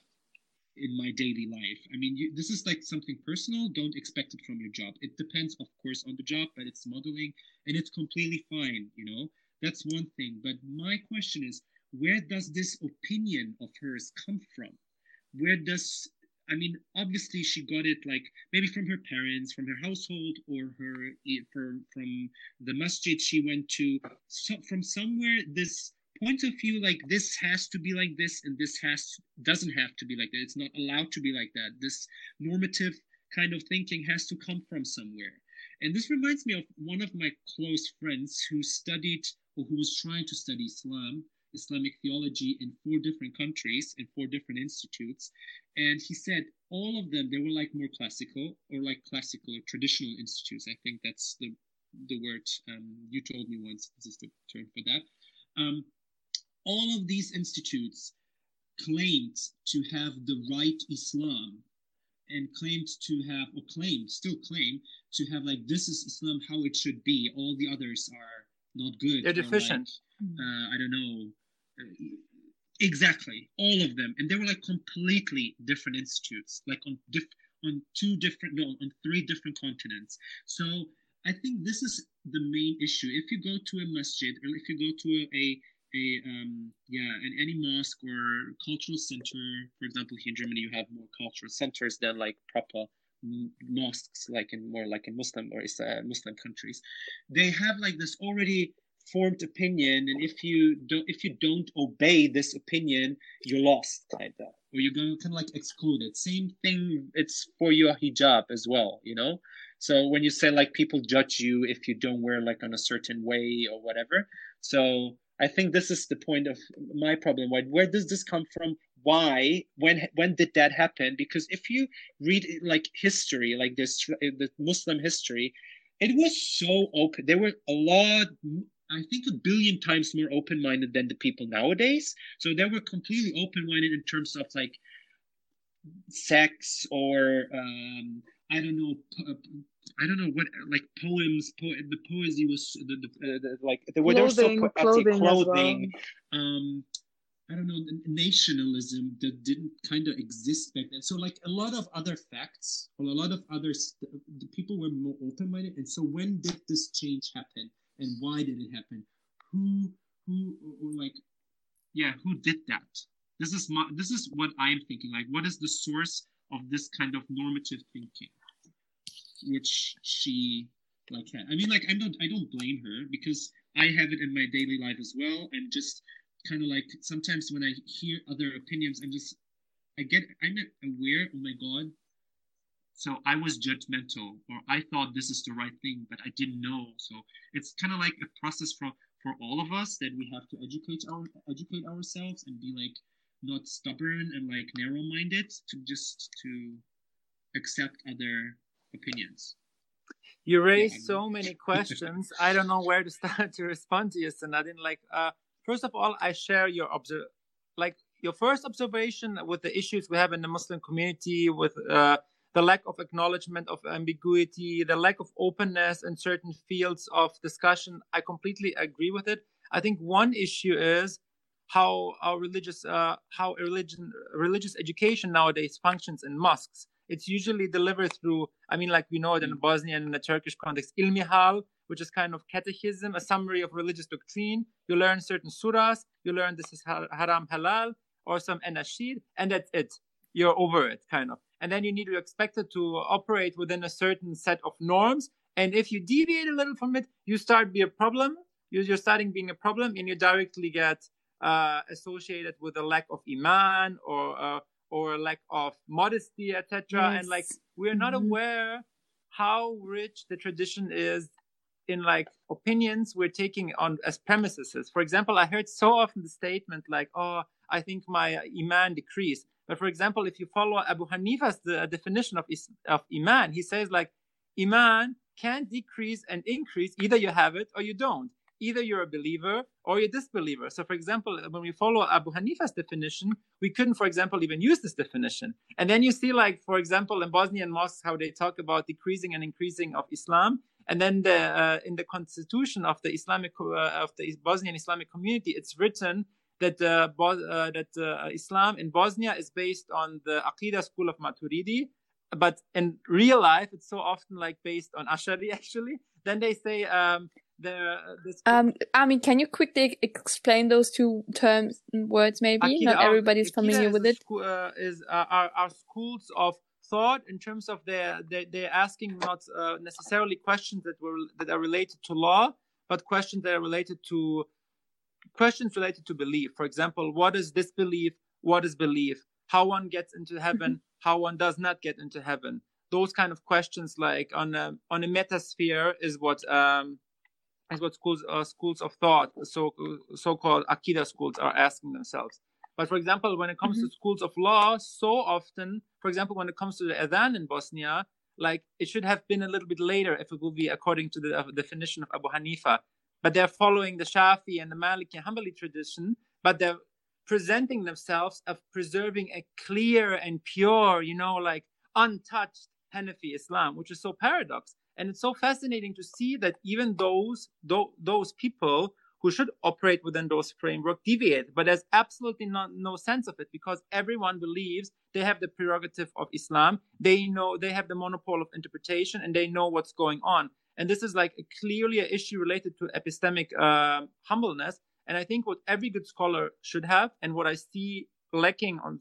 in my daily life. I mean, you, this is like something personal. Don't expect it from your job. It depends, of course, on the job, but it's modeling and it's completely fine, you know? That's one thing. But my question is, where does this opinion of hers come from? Where does I mean, obviously she got it like maybe from her parents, from her household, or her from from the masjid she went to. So from somewhere, this point of view like this has to be like this, and this has doesn't have to be like that. It's not allowed to be like that. This normative kind of thinking has to come from somewhere. And this reminds me of one of my close friends who studied or who was trying to study Islam Islamic theology in four different countries in four different institutes. And he said all of them, they were like more classical or like classical or traditional institutes. I think that's the, the word um, you told me once. This is the term for that. Um, all of these institutes claimed to have the right Islam and claimed to have, or claimed, still claim to have like, this is Islam how it should be. All the others are not good. They're or, like, deficient. uh, I don't know. Exactly, all of them, and they were like completely different institutes, like on diff- on two different, no, on three different continents. So I think this is the main issue. If you go to a masjid, or if you go to a, a a um yeah in any mosque or cultural center for example here in germany you have more cultural centers than like proper mosques like in more like in muslim or uh, muslim countries they have like this already formed opinion and if you don't if you don't obey this opinion you're lost kind of or you're going kind of like excluded same thing it's for your hijab as well you know so when you say like people judge you if you don't wear like on a certain way or whatever so I think this is the point of my problem. Why, where does this come from? Why? When? When did that happen? Because if you read like history, like this, the Muslim history, it was so open. There were a lot. I think a billion times more open-minded than the people nowadays. So they were completely open-minded in terms of like sex or um, I don't know. I don't know what like poems. Po- the poesy was the, the, uh, the like there were clothing, so clothing, clothing. well. Um, I don't know nationalism that didn't kind of exist back then. So like a lot of other facts or a lot of other st- the people were more open minded. And so when did this change happen and why did it happen? Who who or like yeah who did that? This is my this is what I'm thinking. Like what is the source of this kind of normative thinking, which she like had? I mean like I don't I don't blame her because I have it in my daily life as well. And just kind of like sometimes when I hear other opinions, I'm just I get I'm aware. Oh my god! So I was judgmental, or I thought this is the right thing, but I didn't know. So it's kind of like a process for for all of us that we have to educate our educate ourselves and be like not stubborn and like narrow minded to just to accept other opinions. You raised so many questions. I don't know where to start to respond to you, Sanadin. Like, uh, first of all, I share your observe, like your first observation with the issues we have in the Muslim community, with uh, the lack of acknowledgement of ambiguity, the lack of openness in certain fields of discussion. I completely agree with it. I think one issue is how our religious, uh, how religion, religious education nowadays functions in mosques. It's usually delivered through, I mean, like we know it in the Bosnian and the Turkish context, ilmihal, which is kind of catechism, a summary of religious doctrine. You learn certain surahs, you learn this is haram halal, or some anashid, and that's it. You're over it, kind of. And then you need to expect it to operate within a certain set of norms. And if you deviate a little from it, you start be a problem. You're starting being a problem, and you directly get uh, associated with a lack of iman or uh, or lack of modesty, etc. Yes. And like we're not Mhm. aware how rich the tradition is in like opinions we're taking on as premises. For example, I heard so often the statement like, "Oh, I think my iman decreased." But for example, if you follow Abu Hanifa's the definition of of iman, he says like, iman can decrease and increase. Either you have it or you don't. Either you're a believer or you're a disbeliever. So, for example, when we follow Abu Hanifa's definition, we couldn't, for example, even use this definition. And then you see, like, for example, in Bosnian mosques, how they talk about decreasing and increasing of Islam. And then the, uh, in the constitution of the Islamic uh, of the Bosnian Islamic community, it's written that uh, Bo- uh, that uh, Islam in Bosnia is based on the Aqidah school of Maturidi, but in real life, it's so often like based on Ashari. Actually, then they say um, the this Um, I mean, can you quickly explain those two terms words? Maybe Akida- not uh, everybody's familiar with it. schoo- uh, is uh, are, are schools of thought in terms of their they they're asking not uh, necessarily questions that were that are related to law, but questions that are related to questions related to belief. For example, what is disbelief? What is belief? How one gets into heaven? How one does not get into heaven? Those kind of questions, like on a on a metasphere, is what um, is what schools uh, schools of thought, so so called akida schools, are asking themselves. But for example, when it comes to schools of law, so often, for example, when it comes to the adhan in Bosnia, like it should have been a little bit later if it will be according to the uh, definition of Abu Hanifa. But they're following the Shafi and the Maliki and Hanbali tradition, but they're presenting themselves of preserving a clear and pure, you know, like untouched Hanafi Islam, which is so paradox. And it's so fascinating to see that even those tho- those people who should operate within those framework deviate, but there's absolutely not, no sense of it because everyone believes they have the prerogative of Islam. They know they have the monopole of interpretation and they know what's going on. And this is like a clearly an issue related to epistemic um humbleness. And I think what every good scholar should have, and what I see lacking on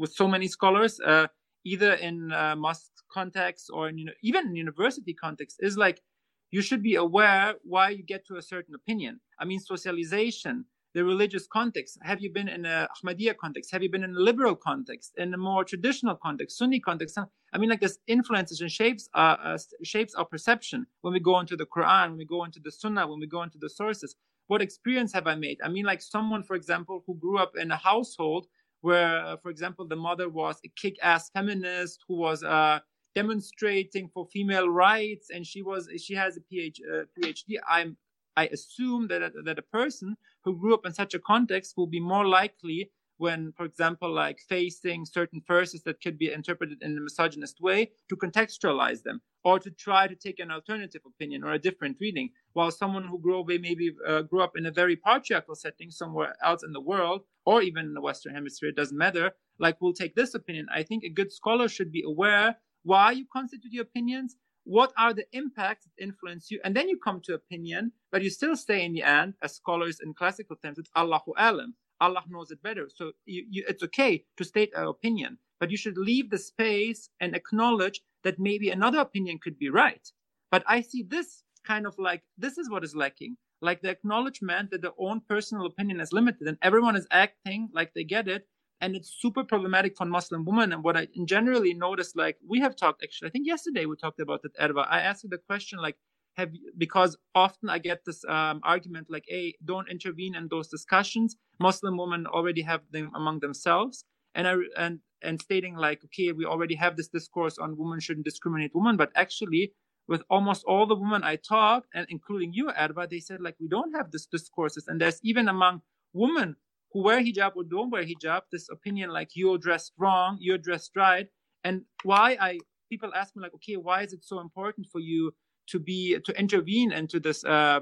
with so many scholars, uh, either in uh, mosque context or in, you know, even in university context, is like you should be aware why you get to a certain opinion. I mean, socialization, the religious context. Have you been in a Ahmadiyya context? Have you been in a liberal context? In a more traditional context, Sunni context? I mean, like this influences and shapes uh, uh, shapes our perception when we go into the Quran, when we go into the Sunnah, when we go into the sources. What experience have I made? I mean, like someone, for example, who grew up in a household where, uh, for example, the mother was a kick-ass feminist who was uh, demonstrating for female rights, and she was she has a Uh, PhD. I'm I assume that that a person who grew up in such a context will be more likely when, for example, like facing certain verses that could be interpreted in a misogynist way, to contextualize them or to try to take an alternative opinion or a different reading. While someone who grew up, maybe uh, grew up in a very patriarchal setting somewhere else in the world, or even in the Western Hemisphere, it doesn't matter, like will take this opinion. I think a good scholar should be aware why you constitute your opinions, what are the impacts that influence you, and then you come to opinion, but you still stay in the end, as scholars in classical terms, it's Allahu alam. Allah knows it better. So you, you, it's okay to state an opinion, but you should leave the space and acknowledge that maybe another opinion could be right. But I see this kind of like this is what is lacking, like the acknowledgement that their own personal opinion is limited and everyone is acting like they get it. And it's super problematic for Muslim women. And what I generally noticed, like we have talked actually, I think yesterday we talked about that, Erwa. I asked the question, like, have because often I get this um, argument like, "Hey, don't intervene in those discussions." Muslim women already have them among themselves, and I and and stating like, "Okay, we already have this discourse on women shouldn't discriminate women," but actually, with almost all the women I talked, and including you, Erwa, they said like we don't have this discourses, and there's even among women who wear hijab or don't wear hijab this opinion like you're dressed wrong, you're dressed right, and why I people ask me like, okay, why is it so important for you? to be to intervene into this uh,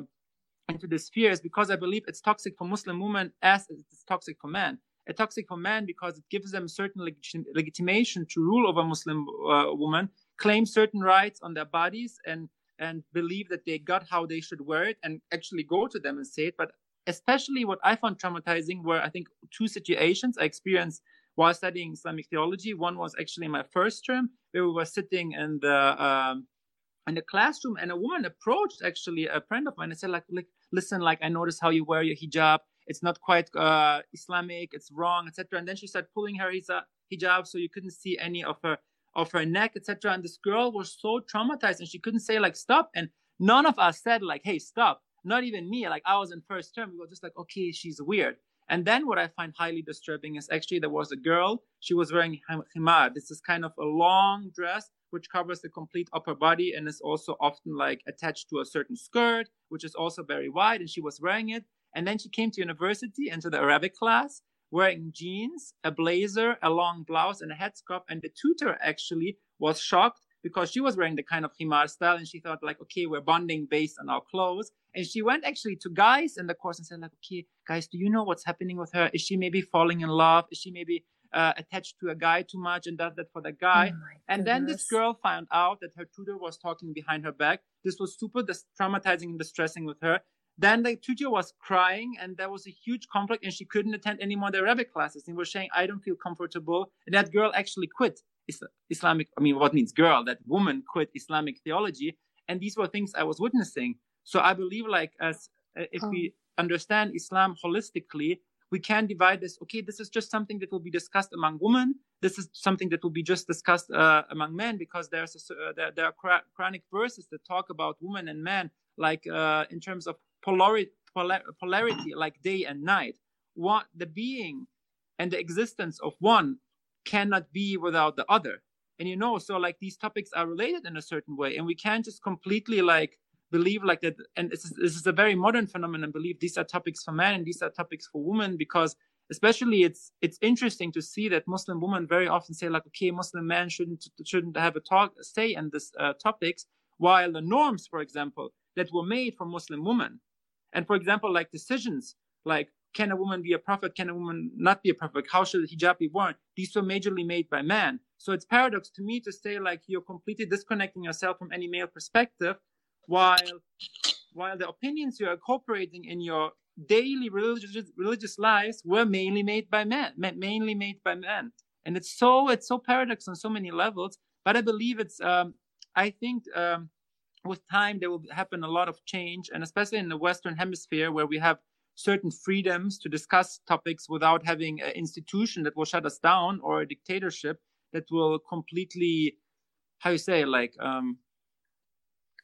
into this sphere is because I believe it's toxic for Muslim women as it's toxic for men. It's toxic for men because it gives them certain legit- legitimation to rule over Muslim uh, women, claim certain rights on their bodies, and and believe that they got how they should wear it, and actually go to them and say it. But especially what I found traumatizing were I think two situations I experienced while studying Islamic theology. One was actually my first term where we were sitting in the um, in the classroom and a woman approached actually a friend of mine and said like, like listen like i noticed how you wear your hijab. It's not quite uh, islamic. It's wrong etc and then she started pulling her hijab so you couldn't see any of her of her neck etc and this girl was so traumatized and she couldn't say like stop. And none of us said like hey stop not even me like i was in first term we were just like okay she's weird and then what i find highly disturbing is actually there was a girl she was wearing himar this is kind of a long dress which covers the complete upper body and is also often like attached to a certain skirt, which is also very wide. And she was wearing it. And then she came to university into the Arabic class wearing jeans, a blazer, a long blouse, and a headscarf. And the tutor actually was shocked because she was wearing the kind of himar style and she thought like, okay, we're bonding based on our clothes. And she went actually to guys in the course and said like, okay, guys, do you know what's happening with her? Is she maybe falling in love? Is she maybe uh, attached to a guy too much and does that for the guy. Oh and then this girl found out that her tutor was talking behind her back. This was super dis- traumatizing and distressing with her. Then the tutor was crying and there was a huge conflict and she couldn't attend any more the Arabic classes. And was saying, I don't feel comfortable. And that girl actually quit Islamic, I mean, what means girl? That woman quit Islamic theology. And these were things I was witnessing. So I believe like as, uh, if oh. we understand Islam holistically, we can divide this. Okay, this is just something that will be discussed among women. This is something that will be just discussed uh, among men because there's a, uh, there, there, are Quranic verses that talk about women and men, like uh, in terms of polarity, polar, polarity, like day and night. What the being and the existence of one cannot be without the other. And you know, so like these topics are related in a certain way, and we can't just completely like believe like that and this is, this is a very modern phenomenon believe these are topics for men and these are topics for women because especially it's it's interesting to see that muslim women very often say like okay muslim men shouldn't shouldn't have a talk say in this uh, topics while the norms for example that were made for muslim women and for example like decisions like can a woman be a prophet? Can a woman not be a prophet? How should hijab be worn? These were majorly made by men. So it's paradox to me to say like you're completely disconnecting yourself from any male perspective while while the opinions you are incorporating in your daily religious religious lives were mainly made by men, mainly made by men, and it's so it's so paradox on so many levels. But I believe it's um, I think um, with time there will happen a lot of change, and especially in the Western Hemisphere where we have certain freedoms to discuss topics without having an institution that will shut us down or a dictatorship that will completely how you say like um,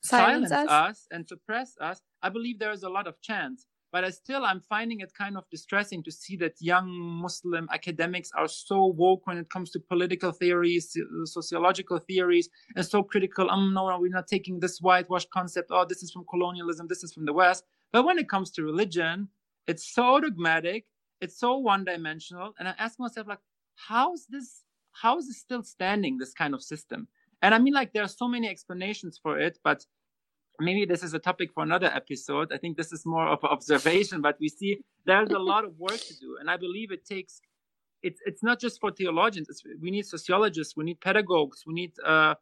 silence, silence us. us and suppress us, I believe there is a lot of chance. But I still, I'm finding it kind of distressing to see that young Muslim academics are so woke when it comes to political theories, sociological theories, and so critical. Um, no, no, we're not taking this whitewashed concept. Oh, this is from colonialism. This is from the West. But when it comes to religion, it's so dogmatic it's so one dimensional. And I ask myself, like, how is this, how is this still standing, this kind of system? And I mean, like, there are so many explanations for it, but maybe this is a topic for another episode. I think this is more of an observation, but we see there's a lot of work to do. And I believe it takes, it's, it's not just for theologians. It's, we need sociologists, we need pedagogues, we need, uh,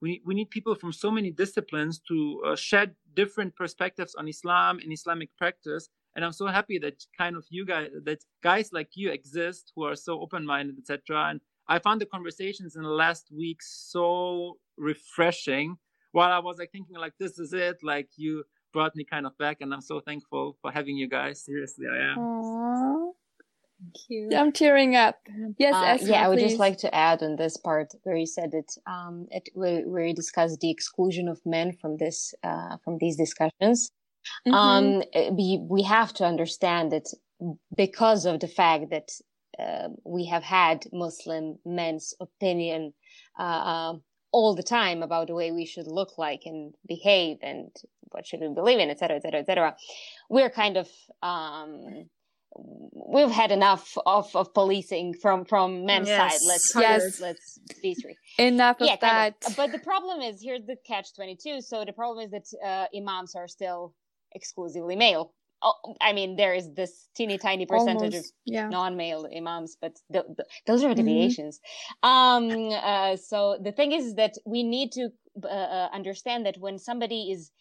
we need, we need people from so many disciplines to uh, shed different perspectives on Islam and Islamic practice. And I'm so happy that kind of you guys, that guys like you exist who are so open-minded, etc. And I found the conversations in the last week so refreshing. While I was like thinking like this is it, like you brought me kind of back, and I'm so thankful for having you guys. Seriously, I am. Aww. Thank you. I'm tearing up. Yes, uh, Esma, yeah. I would please. just like to add on this part where you said it, um, it where you discussed the exclusion of men from this, uh, from these discussions. Mm-hmm. Um, we we have to understand that because of the fact that uh, we have had Muslim men's opinion uh, uh, all the time about the way we should look like and behave and what should we believe in, etc., etc., etc. We're kind of um, we've had enough of, of policing from from men's yes. side. Let's yes. let's be straight. Enough yeah, of that. Of. But the problem is here's the catch twenty two. So the problem is that uh, imams are still exclusively male. Oh, I mean, there is this teeny tiny percentage Almost, of yeah. non-male imams, but the, the, those are deviations. Mm-hmm. Um, uh, so the thing is that we need to uh, uh, understand that when somebody is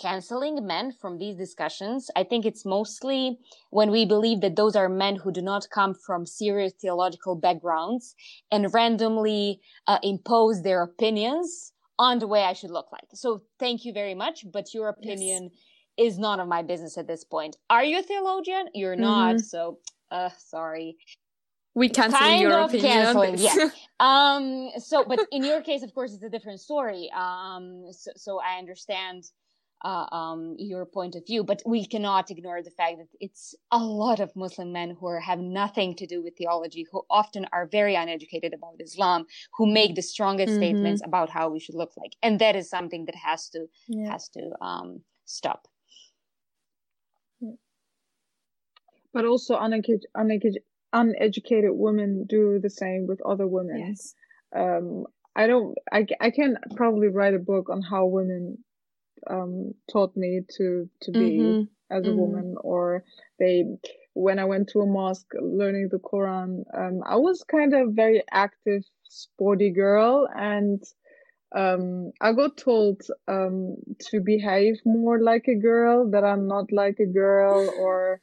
canceling men from these discussions, I think it's mostly when we believe that those are men who do not come from serious theological backgrounds and randomly uh, impose their opinions on the way I should look like. So thank you very much, but your opinion yes. Is none of my business at this point. Are you a theologian? You're not. Mm-hmm. So, uh, sorry. We cancel kind your of opinion. Canceling, yeah. um. So, but in your case, of course, it's a different story. Um. So, so I understand uh, um, your point of view, but we cannot ignore the fact that it's a lot of Muslim men who are, have nothing to do with theology, who often are very uneducated about Islam, who make the strongest mm-hmm. statements about how we should look like, and that is something that has to yeah. has to um, stop. But also, uneducated, uneducated, uneducated women do the same with other women. Yes. Um, I don't. I I can probably write a book on how women um, taught me to to be mm-hmm. as a mm-hmm. woman or they when i went to a mosque learning the quran um, i was kind of very active sporty girl and um, i got told um, to behave more like a girl that i'm not like a girl or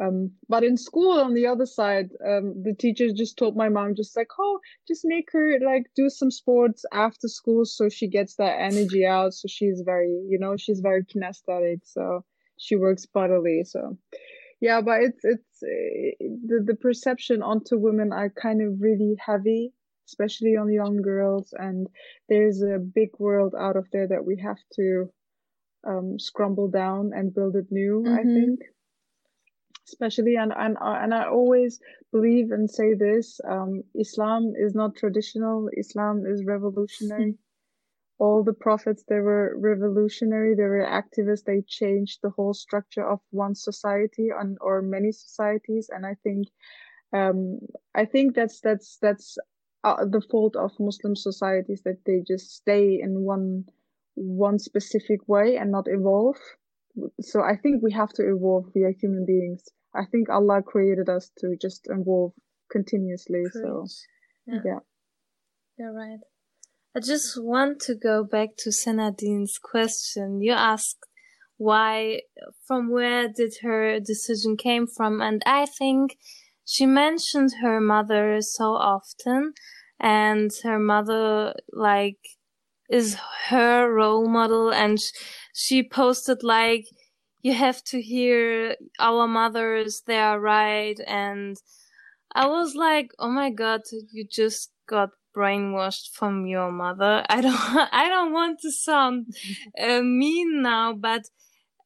um, but in school, on the other side, um, the teachers just told my mom, just like, oh, just make her like do some sports after school so she gets that energy out. So she's very, you know, she's very kinesthetic. So she works bodily. So yeah, but it's, it's uh, the, the perception onto women are kind of really heavy, especially on young girls. And there's a big world out of there that we have to um, scramble down and build it new, mm-hmm. I think especially and and and I always believe and say this um, Islam is not traditional. Islam is revolutionary. All the prophets they were revolutionary. They were activists. They changed the whole structure of one society on or many societies. And I think um, I think that's that's that's uh, the fault of Muslim societies that they just stay in one one specific way and not evolve. So I think we have to evolve. We are human beings. I think Allah created us to just evolve continuously. Preach. So, yeah. yeah. You're right. I just want to go back to Senadine's question. You asked why, from where did her decision came from? And I think she mentioned her mother so often and her mother, like, is her role model and she posted like, you have to hear our mothers, they are right. And I was like, oh my God, you just got brainwashed from your mother. I don't, I don't want to sound uh, mean now, but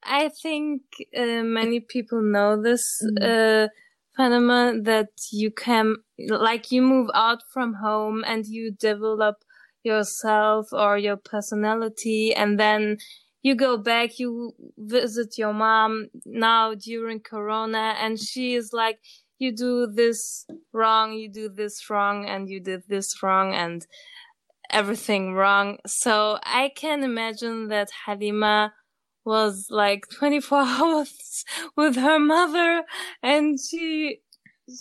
I think uh, many people know this mm-hmm. uh, phenomenon that you can, like, you move out from home and you develop yourself or your personality, and then you go back, you visit your mom now during Corona, and she is like, you do this wrong, you do this wrong, and you did this wrong, and everything wrong. So I can imagine that Halima was like 24 hours with her mother and she,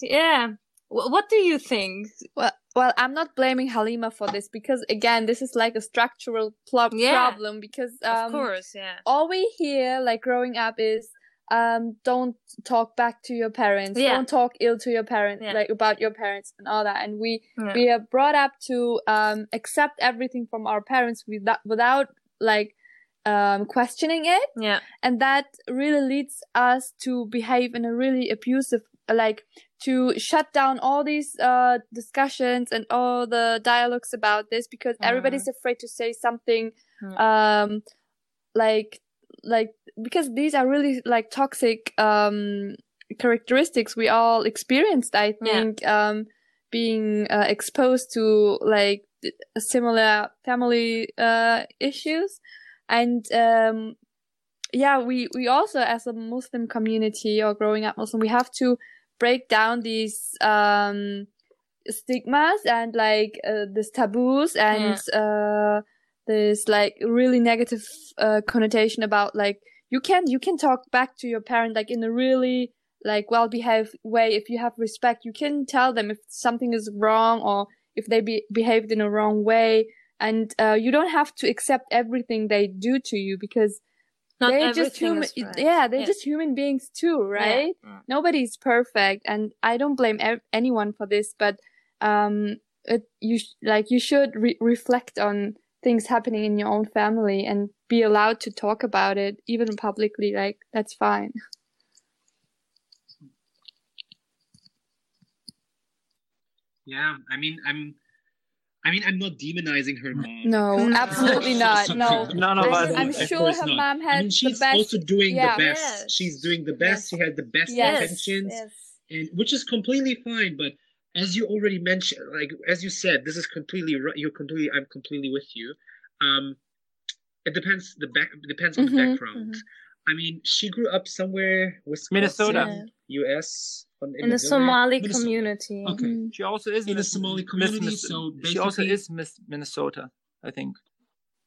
yeah. What do you think? Well, well, I'm not blaming Halima for this because again, this is like a structural pl- yeah. problem because um, of course, yeah. All we hear like growing up is um, don't talk back to your parents. Yeah. Don't talk ill to your parents, yeah. like about your parents and all that. And we yeah. we are brought up to um, accept everything from our parents without without like um, questioning it. Yeah. And that really leads us to behave in a really abusive, like to shut down all these uh, discussions and all the dialogues about this because mm. everybody's afraid to say something mm. um, like like because these are really like toxic um, characteristics we all experienced i think yeah. um, being uh, exposed to like similar family uh, issues and um, yeah we we also as a muslim community or growing up muslim we have to break down these um stigmas and like uh, these taboos and yeah. uh this like really negative uh connotation about like you can you can talk back to your parent like in a really like well behaved way if you have respect you can tell them if something is wrong or if they be- behaved in a wrong way and uh, you don't have to accept everything they do to you because not they're just human. Right. Yeah, they're yeah. just human beings too, right? Yeah. Nobody's perfect, and I don't blame ev- anyone for this. But um, it you sh- like you should re- reflect on things happening in your own family and be allowed to talk about it, even publicly. Like that's fine. Yeah, I mean, I'm I mean, I'm not demonizing her mom. No, absolutely not. No, none of us. I'm sure her not. mom had I mean, she's the best. also doing yeah. the best. Yes. She's doing the best. Yes. She had the best Yes. intentions, Yes. and which is completely fine. But as you already mentioned, like as you said, this is completely right. You're completely. I'm completely with you. Um, it depends. The back depends on Mhm, the background. I mean, she grew up somewhere, Wisconsin, Minnesota. U.S. on- In the village. Somali Minnesota. community. Okay. Mm-hmm. She also is In the Miss- Somali community, Miss- so she also is Miss Minnesota, I think.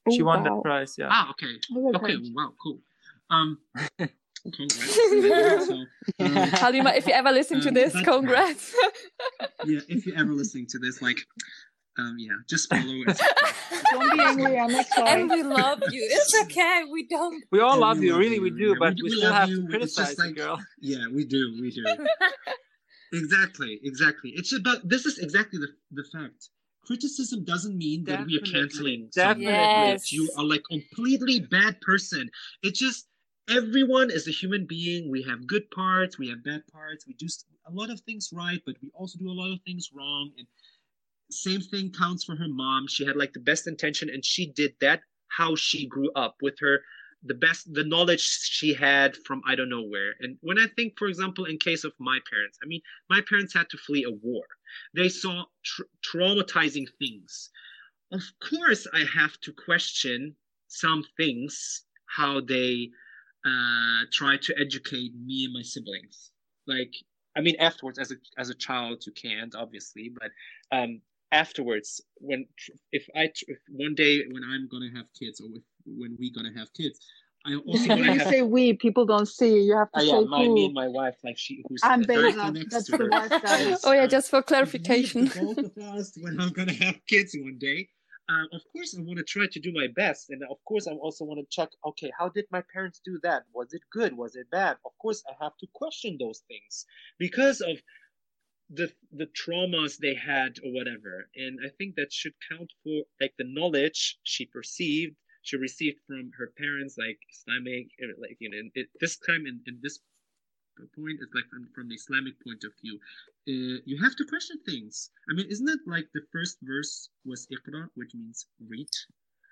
Oh, She won wow. that prize, yeah. Ah, okay. Oh, Okay, okay. wow, cool. Um, congrats. so, um, Halima, if you ever listen to Um, this, congrats. yeah, if you're ever listening to this, like, um, yeah, just follow it. Don't be angry. I'm not And we love you. It's okay. We don't. We all love we you, love really, we do, yeah, but we- we, we still have you, to criticize just you, like- girl. Yeah, we do, we do. exactly, exactly. It's about this is exactly the the fact. Criticism doesn't mean that we are canceling someone, definitely. Yes. you are like completely bad person. It's just everyone is a human being. We have good parts, we have bad parts. We do a lot of things right, but we also do a lot of things wrong. And same thing counts for her mom. She had like the best intention, and she did that how she grew up with her the best the knowledge she had from I don't know where. And when I think, for example, in case of my parents, I mean, my parents had to flee a war. They saw tr- traumatizing things. Of course, I have to question some things how they uh, try to educate me and my siblings. Like, I mean, afterwards, as a as a child, you can't obviously, but um, afterwards, when if I if one day when I'm gonna have kids, or if, when we gonna have kids, I also When gonna have. say we, people don't see. You have to say yeah, my, who. me and my wife, like she, who's I'm very next That's to the her. wife, guys. Oh yeah, just for clarification. both of us, when I'm gonna have kids one day, um, of course I want to try to do my best, and of course I also want to check. Okay, how did my parents do that? Was it good? Was it bad? Of course I have to question those things because of the the traumas they had or whatever. And I think that should count for like the knowledge she perceived, she received from her parents, like Islamic, uh, like you know, it, this time in, in this point is like from, from the Islamic point of view. Uh, you have to question things. I mean, isn't it like the first verse was Iqra, which means read?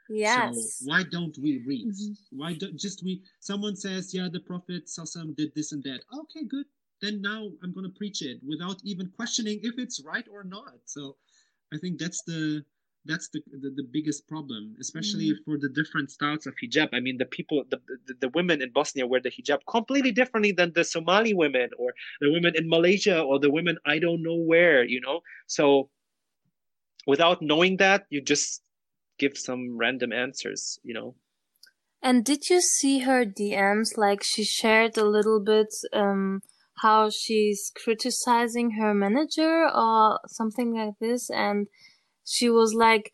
Yes. So why don't we read? Mhm. Why don't just we? Someone says, "Yeah, the Prophet Sallallahu did this and that." Okay, good. Then now I'm gonna preach it without even questioning if it's right or not. So I think that's the that's the, the, the biggest problem especially Mm. for the different styles of hijab i mean the people the, the, the women in bosnia wear the hijab completely differently than the somali women or the women in malaysia or the women i don't know where you know so without knowing that you just give some random answers you know And did you see her DMs? Like she shared a little bit um how she's criticizing her manager or something like this and she was like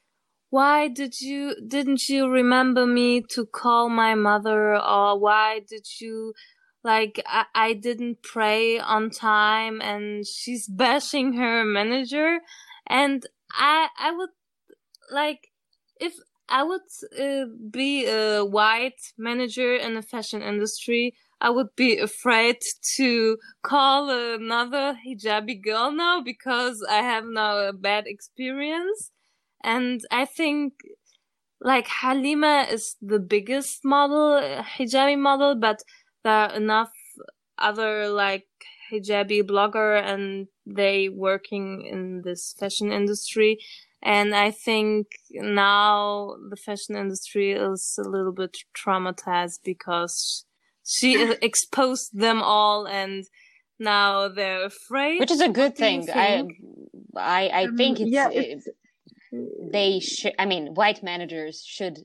why did you didn't you remember me to call my mother or why did you like I, I didn't pray on time and she's bashing her manager and I I would like if I would uh, be a white manager in the fashion industry. I would be afraid to call another hijabi girl now because I have now a bad experience. And I think like Halima is the biggest model, hijabi model, but there are enough other like hijabi blogger and they working in this fashion industry and I think now the fashion industry is a little bit traumatized because she exposed them all and now they're afraid. which is a good What thing. I? I I Um, think it's, yeah, it's- they should. I mean, white managers should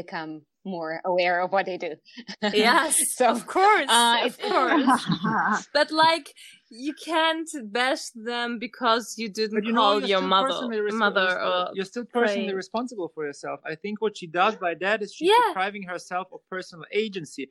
become more aware of what they do. Yes, so of course, uh, of course. but like, you can't bash them because you didn't you call you're your still mother, personally respo- mother, or you're still personally praying. responsible for yourself. I think what she does by that is she's Yeah. depriving herself of personal agency.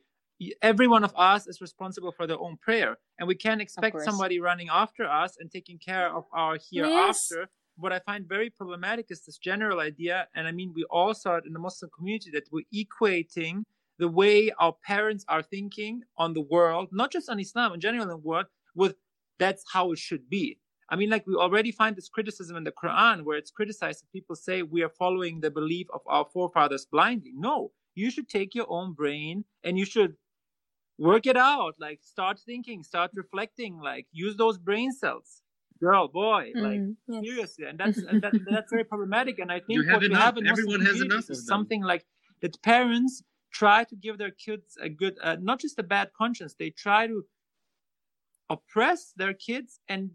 Every one of us is responsible for their own prayer, and we can't expect somebody running after us and taking care of our hereafter. What I find very problematic is this general idea, and I mean, we all saw it in the Muslim community that we're equating the way our parents are thinking on the world, not just on Islam, in general in the world, with that's how it should be. I mean, like we already find this criticism in the Quran where it's criticized that people say we are following the belief of our forefathers blindly. No, you should take your own brain and you should work it out. Like start thinking, start reflecting, like use those brain cells. Girl, boy, like Mm, yes. seriously. And that's and that, that's very problematic. And I think You what we enough. have in Muslim Everyone has enough is something like that parents try to give their kids a good uh, not just a bad conscience, they try to oppress their kids and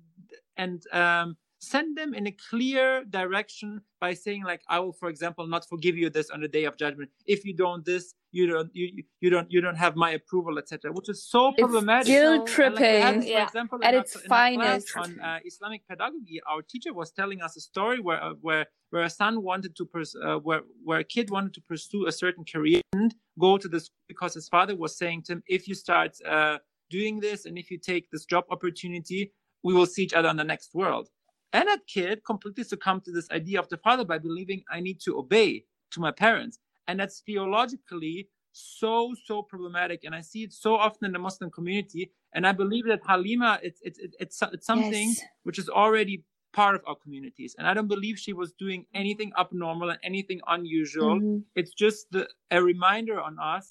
and um, send them in a clear direction by saying like i will for example not forgive you this on the day of judgment if you don't this you don't you, you- you don't you don't have my approval etc which is so It's problematic guilt And, like, had tripping Yeah. example, at in its in our class finest. on uh, islamic pedagogy our teacher was telling us a story where uh, where where a son wanted to pers- uh, where where a kid wanted to pursue a certain career and go to this because his father was saying to him if you start uh, doing this and if you take this job opportunity we will see each other in the next world and that kid completely succumbed to this idea of the father by believing i need to obey to my parents. And that's theologically so so problematic. And i see it so often in the muslim community. And i believe that halima it's it's it's, it's, something Yes. which is already part of our communities. And i don't believe she was doing anything abnormal and anything unusual. Mhm. it's just the, a reminder on us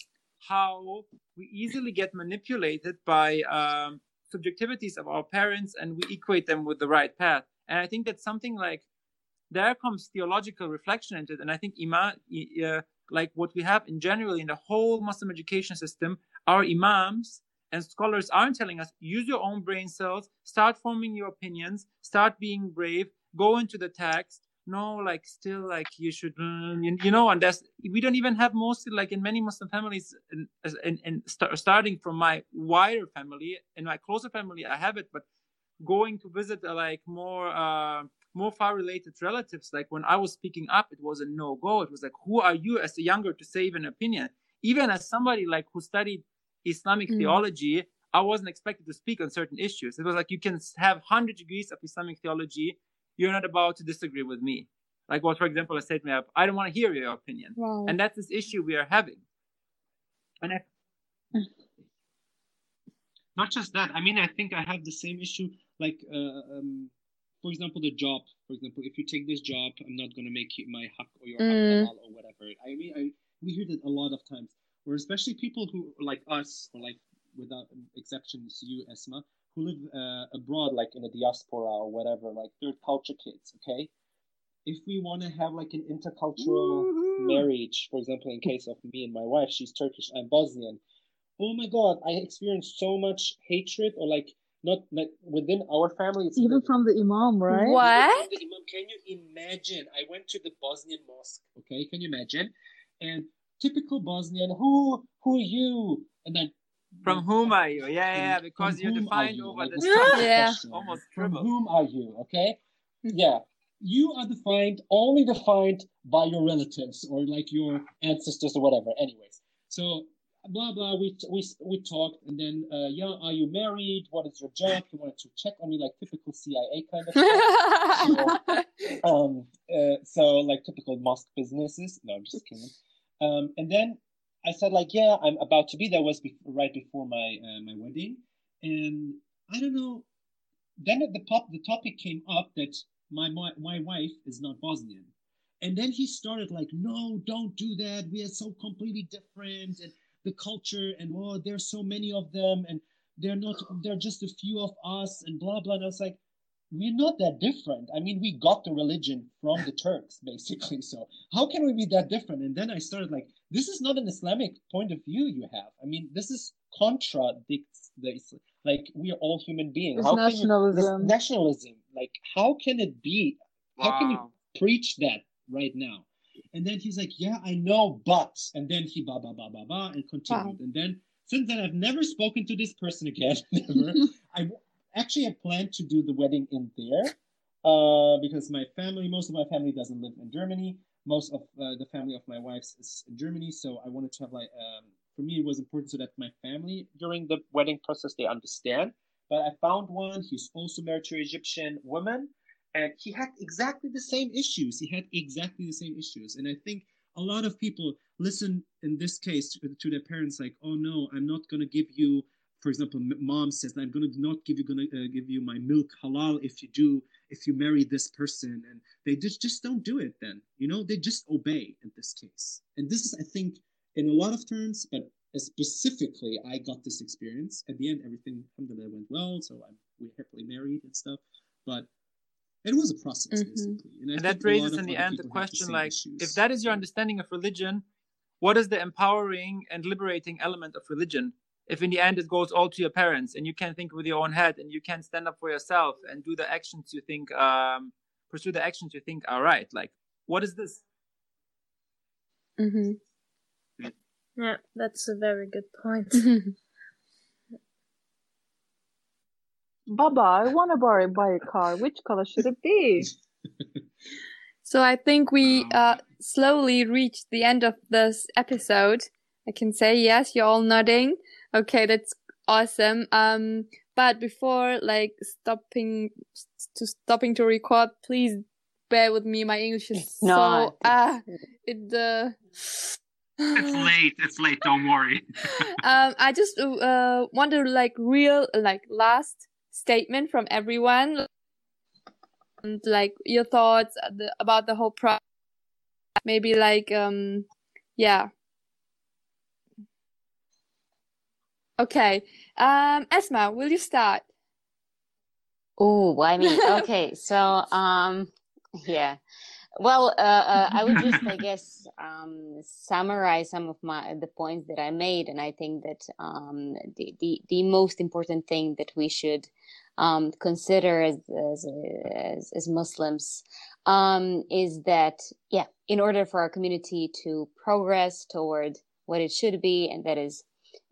how we easily get manipulated by um, subjectivities of our parents and we equate them with the right path and i think that's something like there comes theological reflection into it. And i think imam uh, like what we have in general in the whole muslim education system our imams and scholars aren't telling us use your own brain cells start forming your opinions start being brave go into the text. No like still like you should you, know and that's we don't even have mostly like in many muslim families and and, and start, starting from my wider family in my closer family i have it but going to visit uh, like more uh, more far related relatives. Like when i was speaking up it was a no go it was like who are you as a younger to say an opinion? Even as somebody like who studied islamic Mm. theology i wasn't expected to speak on certain issues. It was like you can have 100 degrees of islamic theology. You're not about to disagree with me. Like what for example i said to me i don't want to hear your opinion. Wow. and that's this issue we are having. And I, not just that. I mean i think i have the same issue like uh, um, for example the job for example if you take this job i'm not going to make you my haq or your Mm. or whatever i mean I, we hear that a lot of times or especially people who like us or like without exceptions you esma who live uh, abroad like in a diaspora or whatever like third culture kids okay if we want to have like an intercultural Woo-hoo. marriage, for example, in case of me and my wife, she's Turkish, I'm Bosnian. Oh my God, I experienced so much hatred or like not like within our family. Even from the imam, right? What? The imam, can you imagine? I went to the Bosnian mosque. Okay, can you imagine? And typical Bosnian, who who are you? And then from whom are you? Yeah, yeah, because you're defined you? over like, the yeah, almost From whom are you? Okay, yeah, you are defined only defined by your relatives or like your ancestors or whatever. Anyways, so blah blah. We we we talked, and then uh, yeah, are you married? What is your job? He wanted to check on me, like typical CIA kind of stuff. so, um, uh, so like typical mosque businesses. No, I'm just kidding. Um, and then I said like, yeah, I'm about to be. That was be- right before my uh, my wedding, and I don't know. Then at the pop the topic came up that my, my my wife is not Bosnian, and then he started like, no, don't do that. We are so completely different, and the culture, and oh, there's so many of them, and they're not. They're just a few of us, and blah blah. And I was like, we're not that different. I mean, we got the religion from the Turks, basically. So how can we be that different? And then I started like, this is not an Islamic point of view you have. I mean, this is contradicts the like we are all human beings. It's how nationalism. You, nationalism. Like, how can it be? Wow. How can you preach that right now? And then he's like, yeah, I know, but, and then he ba ba ba ba ba and continued. Wow. And then since then, I've never spoken to this person again. Never. I actually I planned to do the wedding in there uh, because my family, most of my family doesn't live in Germany. Most of uh, the family of my wife's is in Germany, so I wanted to have like um, for me it was important so that my family during the wedding process they understand. But I found one. He's also married to an Egyptian woman, and he had exactly the same issues. He had exactly the same issues, and I think a lot of people listen in this case to, to their parents like, "Oh no, I'm not gonna give you for example, mom says, "I'm going to not give you going to uh, give you my milk halal if you do if you marry this person," and they just just don't do it. Then you know they just obey in this case, and this is I think in a lot of terms, but specifically, I got this experience. At the end, everything alhamdulillah went well, so I'm we happily married and stuff, but. It was a process, mm-hmm. basically. And, and that raises in the end the question, the like, issues. if that is your understanding of religion, what is the empowering and liberating element of religion? if in the end it goes all to your parents and you can't think with your own head and you can't stand up for yourself and do the actions you think um pursue the actions you think are right like what is this mm-hmm. yeah that's a very good point baba i want to buy, buy a car which color should it be so i think we uh slowly reached the end of this episode i can say yes you're all nodding Okay, that's awesome. Um, but before like stopping to stopping to record, please bear with me. My English is no, so ah, uh, it uh. it's late. It's late. Don't worry. um, I just uh want to like real like last statement from everyone, and like your thoughts about the whole process. Maybe like um, yeah, Okay. Um, Esma, will you start? Oh, I mean, okay. so, um, yeah. Well, uh, uh, I would just, I guess, um, summarize some of my the points that I made, and I think that um, the, the the most important thing that we should um, consider as as, as, as Muslims um, is that, yeah, in order for our community to progress toward what it should be, and that is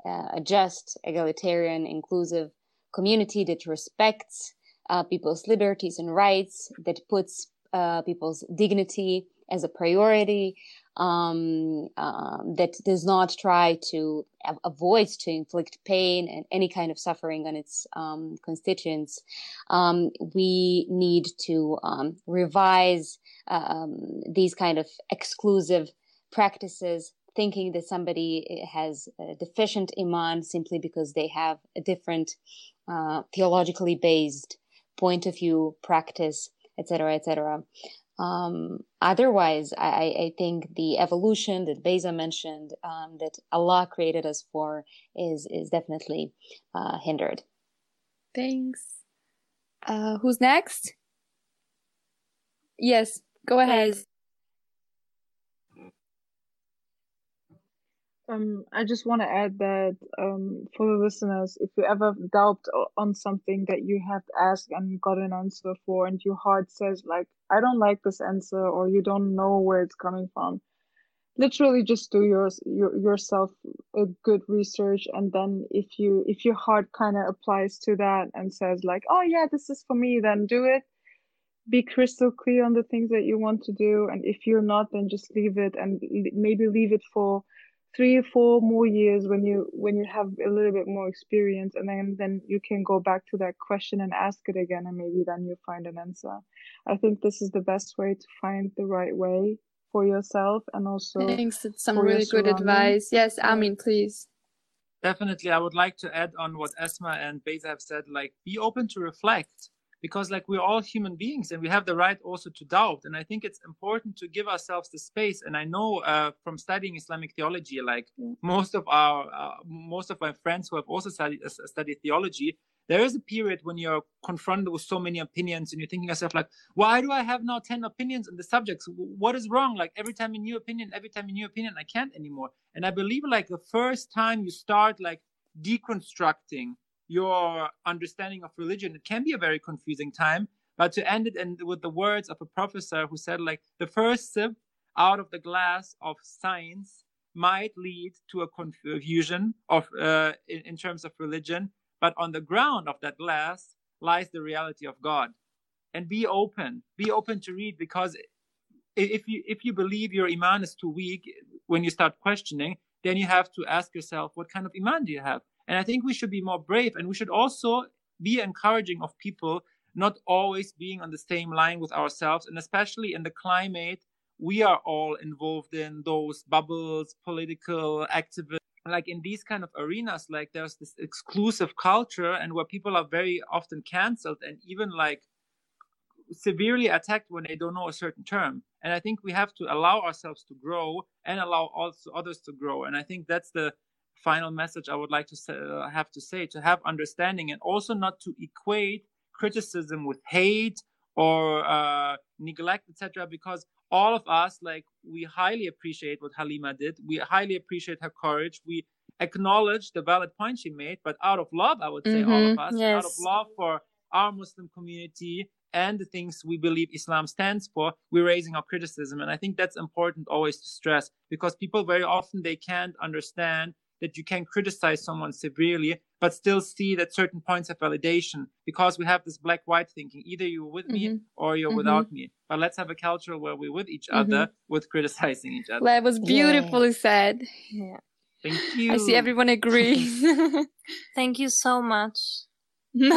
uh, a just, egalitarian, inclusive community that respects uh, people's liberties and rights, that puts uh, people's dignity as a priority, um, um, that does not try to avoid to inflict pain and any kind of suffering on its um, constituents. Um, we need to um, revise these kind of exclusive practices thinking that somebody eh, has a deficient iman simply because they have a different uh, theologically based point of view, practice, etc., etc. Um, otherwise, I, I, think the evolution that Beza mentioned, um, that Allah created us for, is is definitely uh, hindered. Thanks. Uh, who's next? Yes, Go ahead. Um, I just want to add that um, for the listeners, if you ever doubt on something that you have asked and got an answer for, and your heart says like, "I don't like this answer," or you don't know where it's coming from, literally just do your, your yourself a good research, and then if you if your heart kind of applies to that and says like, "Oh yeah, this is for me," then do it. Be crystal clear on the things that you want to do, and if you're not, then just leave it and maybe leave it for three or four more years when you when you have a little bit more experience and then then you can go back to that question and ask it again and maybe then you find an answer. I think this is the best way to find the right way for yourself and also thanks it's some really good advice. Yes i mean please. Definitely i would like to add on what esma and beza have said like be open to reflect because like we're all human beings and we have the right also to doubt. And i think it's important to give ourselves the space. And i know uh, from studying islamic theology like most of our uh, most of my friends who have also studied uh, studied theology there is a period when you're confronted with so many opinions and you're thinking yourself like why do i have now 10 opinions on the subjects? What is wrong? Like every time a new opinion every time a new opinion i can't anymore. And i believe like the first time you start like deconstructing your understanding of religion, it can be a very confusing time. But to end it with the words of a professor who said, like, the first sip out of the glass of science might lead to a confusion of uh, in, in terms of religion, but on the ground of that glass lies the reality of God. And be open, be open to read because if you if you believe your iman is too weak when you start questioning, then you have to ask yourself, what kind of iman do you have? And I think we should be more brave and we should also be encouraging of people not always being on the same line with ourselves. And especially in the climate, we are all involved in those bubbles, political activism. Like in these kind of arenas, like there's this exclusive culture and where people are very often canceled and even like severely attacked when they don't know a certain term. And I think we have to allow ourselves to grow and allow also others to grow. And I think that's the final message I would like to say, uh, have to say to have understanding and also not to equate criticism with hate or uh, neglect, etc. Because all of us, like, we highly appreciate what Halima did. We highly appreciate her courage. We acknowledge the valid point she made, but out of love, I would say, mm-hmm, all of us, yes. out of love for our Muslim community and the things we believe Islam stands for, we're raising our criticism. And I think that's important always to stress because people very often they can't understand that you can criticize someone severely, but still see that certain points of validation because we have this black white thinking. Either you're with mm-hmm. me or you're mm-hmm. without me. But let's have a culture where we're with each mm-hmm. other with criticizing each other. That was beautifully yeah. said. Yeah. Thank you. I see everyone agrees. Thank you so much. you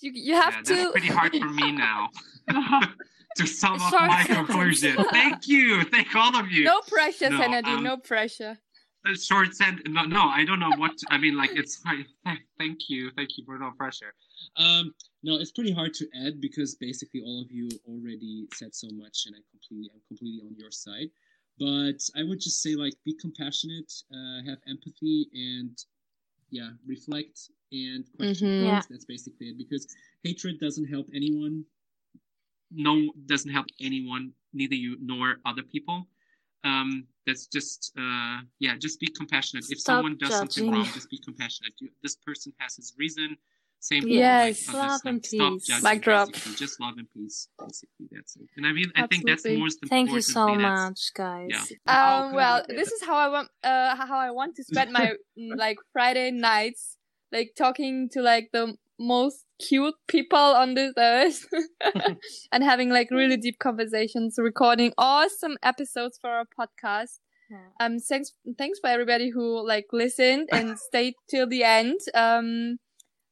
you have yeah, to. That's pretty hard for me now. to sum up my conclusion. Thank you. Thank all of you. No pressure, no, Um, no pressure a short sentence. No, no, I don't know what. To, I mean, like it's. Thank you, thank you for no pressure. Um, no, it's pretty hard to add because basically all of you already said so much, and I completely, I'm completely on your side. But I would just say, like, be compassionate, uh, have empathy, and yeah, reflect and question mm-hmm. Yeah. That's basically it. Because hatred doesn't help anyone. No, doesn't help anyone, neither you nor other people um, that's just uh, yeah just be compassionate. If Stop someone does judging. something wrong just be compassionate. You, this person has his reason. Same yes like, love and peace. judging, mic drop. just love and peace basically. That's it. And i mean i think that's the most important thank you so much guys. Yeah. um well this is how i want uh how i want to spend my like friday nights like talking to like the most cute people on this earth and having like really deep conversations, recording awesome episodes for our podcast. Yeah. Um, thanks, thanks for everybody who like listened and stayed till the end. Um,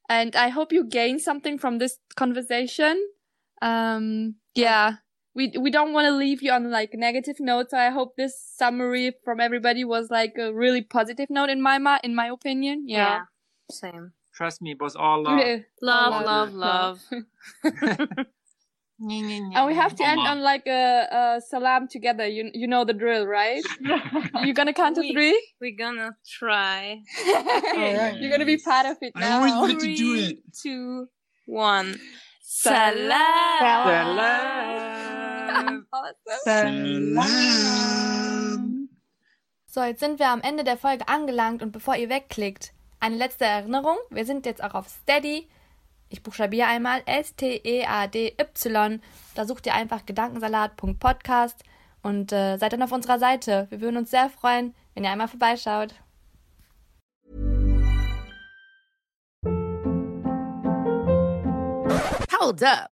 and I hope you gain something from this conversation. Um, yeah, we, we don't want to leave you on like negative notes. So I hope this summary from everybody was like a really positive note in my, ma- in my opinion. Yeah. yeah same. Trust me, it was all love. Love, love, love. and we have to end on like a, a salam together. You you know the drill, right? You're gonna count to we, three. We're gonna try. right. You're gonna be part of it I now. always wanted to do it. Two, one. Salam. Salam. Salam. So, jetzt sind wir am Ende der Folge angelangt und bevor ihr wegklickt, eine letzte Erinnerung. Wir sind jetzt auch auf Steady. Ich buchstabiere einmal S-T-E-A-D-Y. Da sucht ihr einfach gedankensalat.podcast und äh, seid dann auf unserer Seite. Wir würden uns sehr freuen, wenn ihr einmal vorbeischaut. Hold up.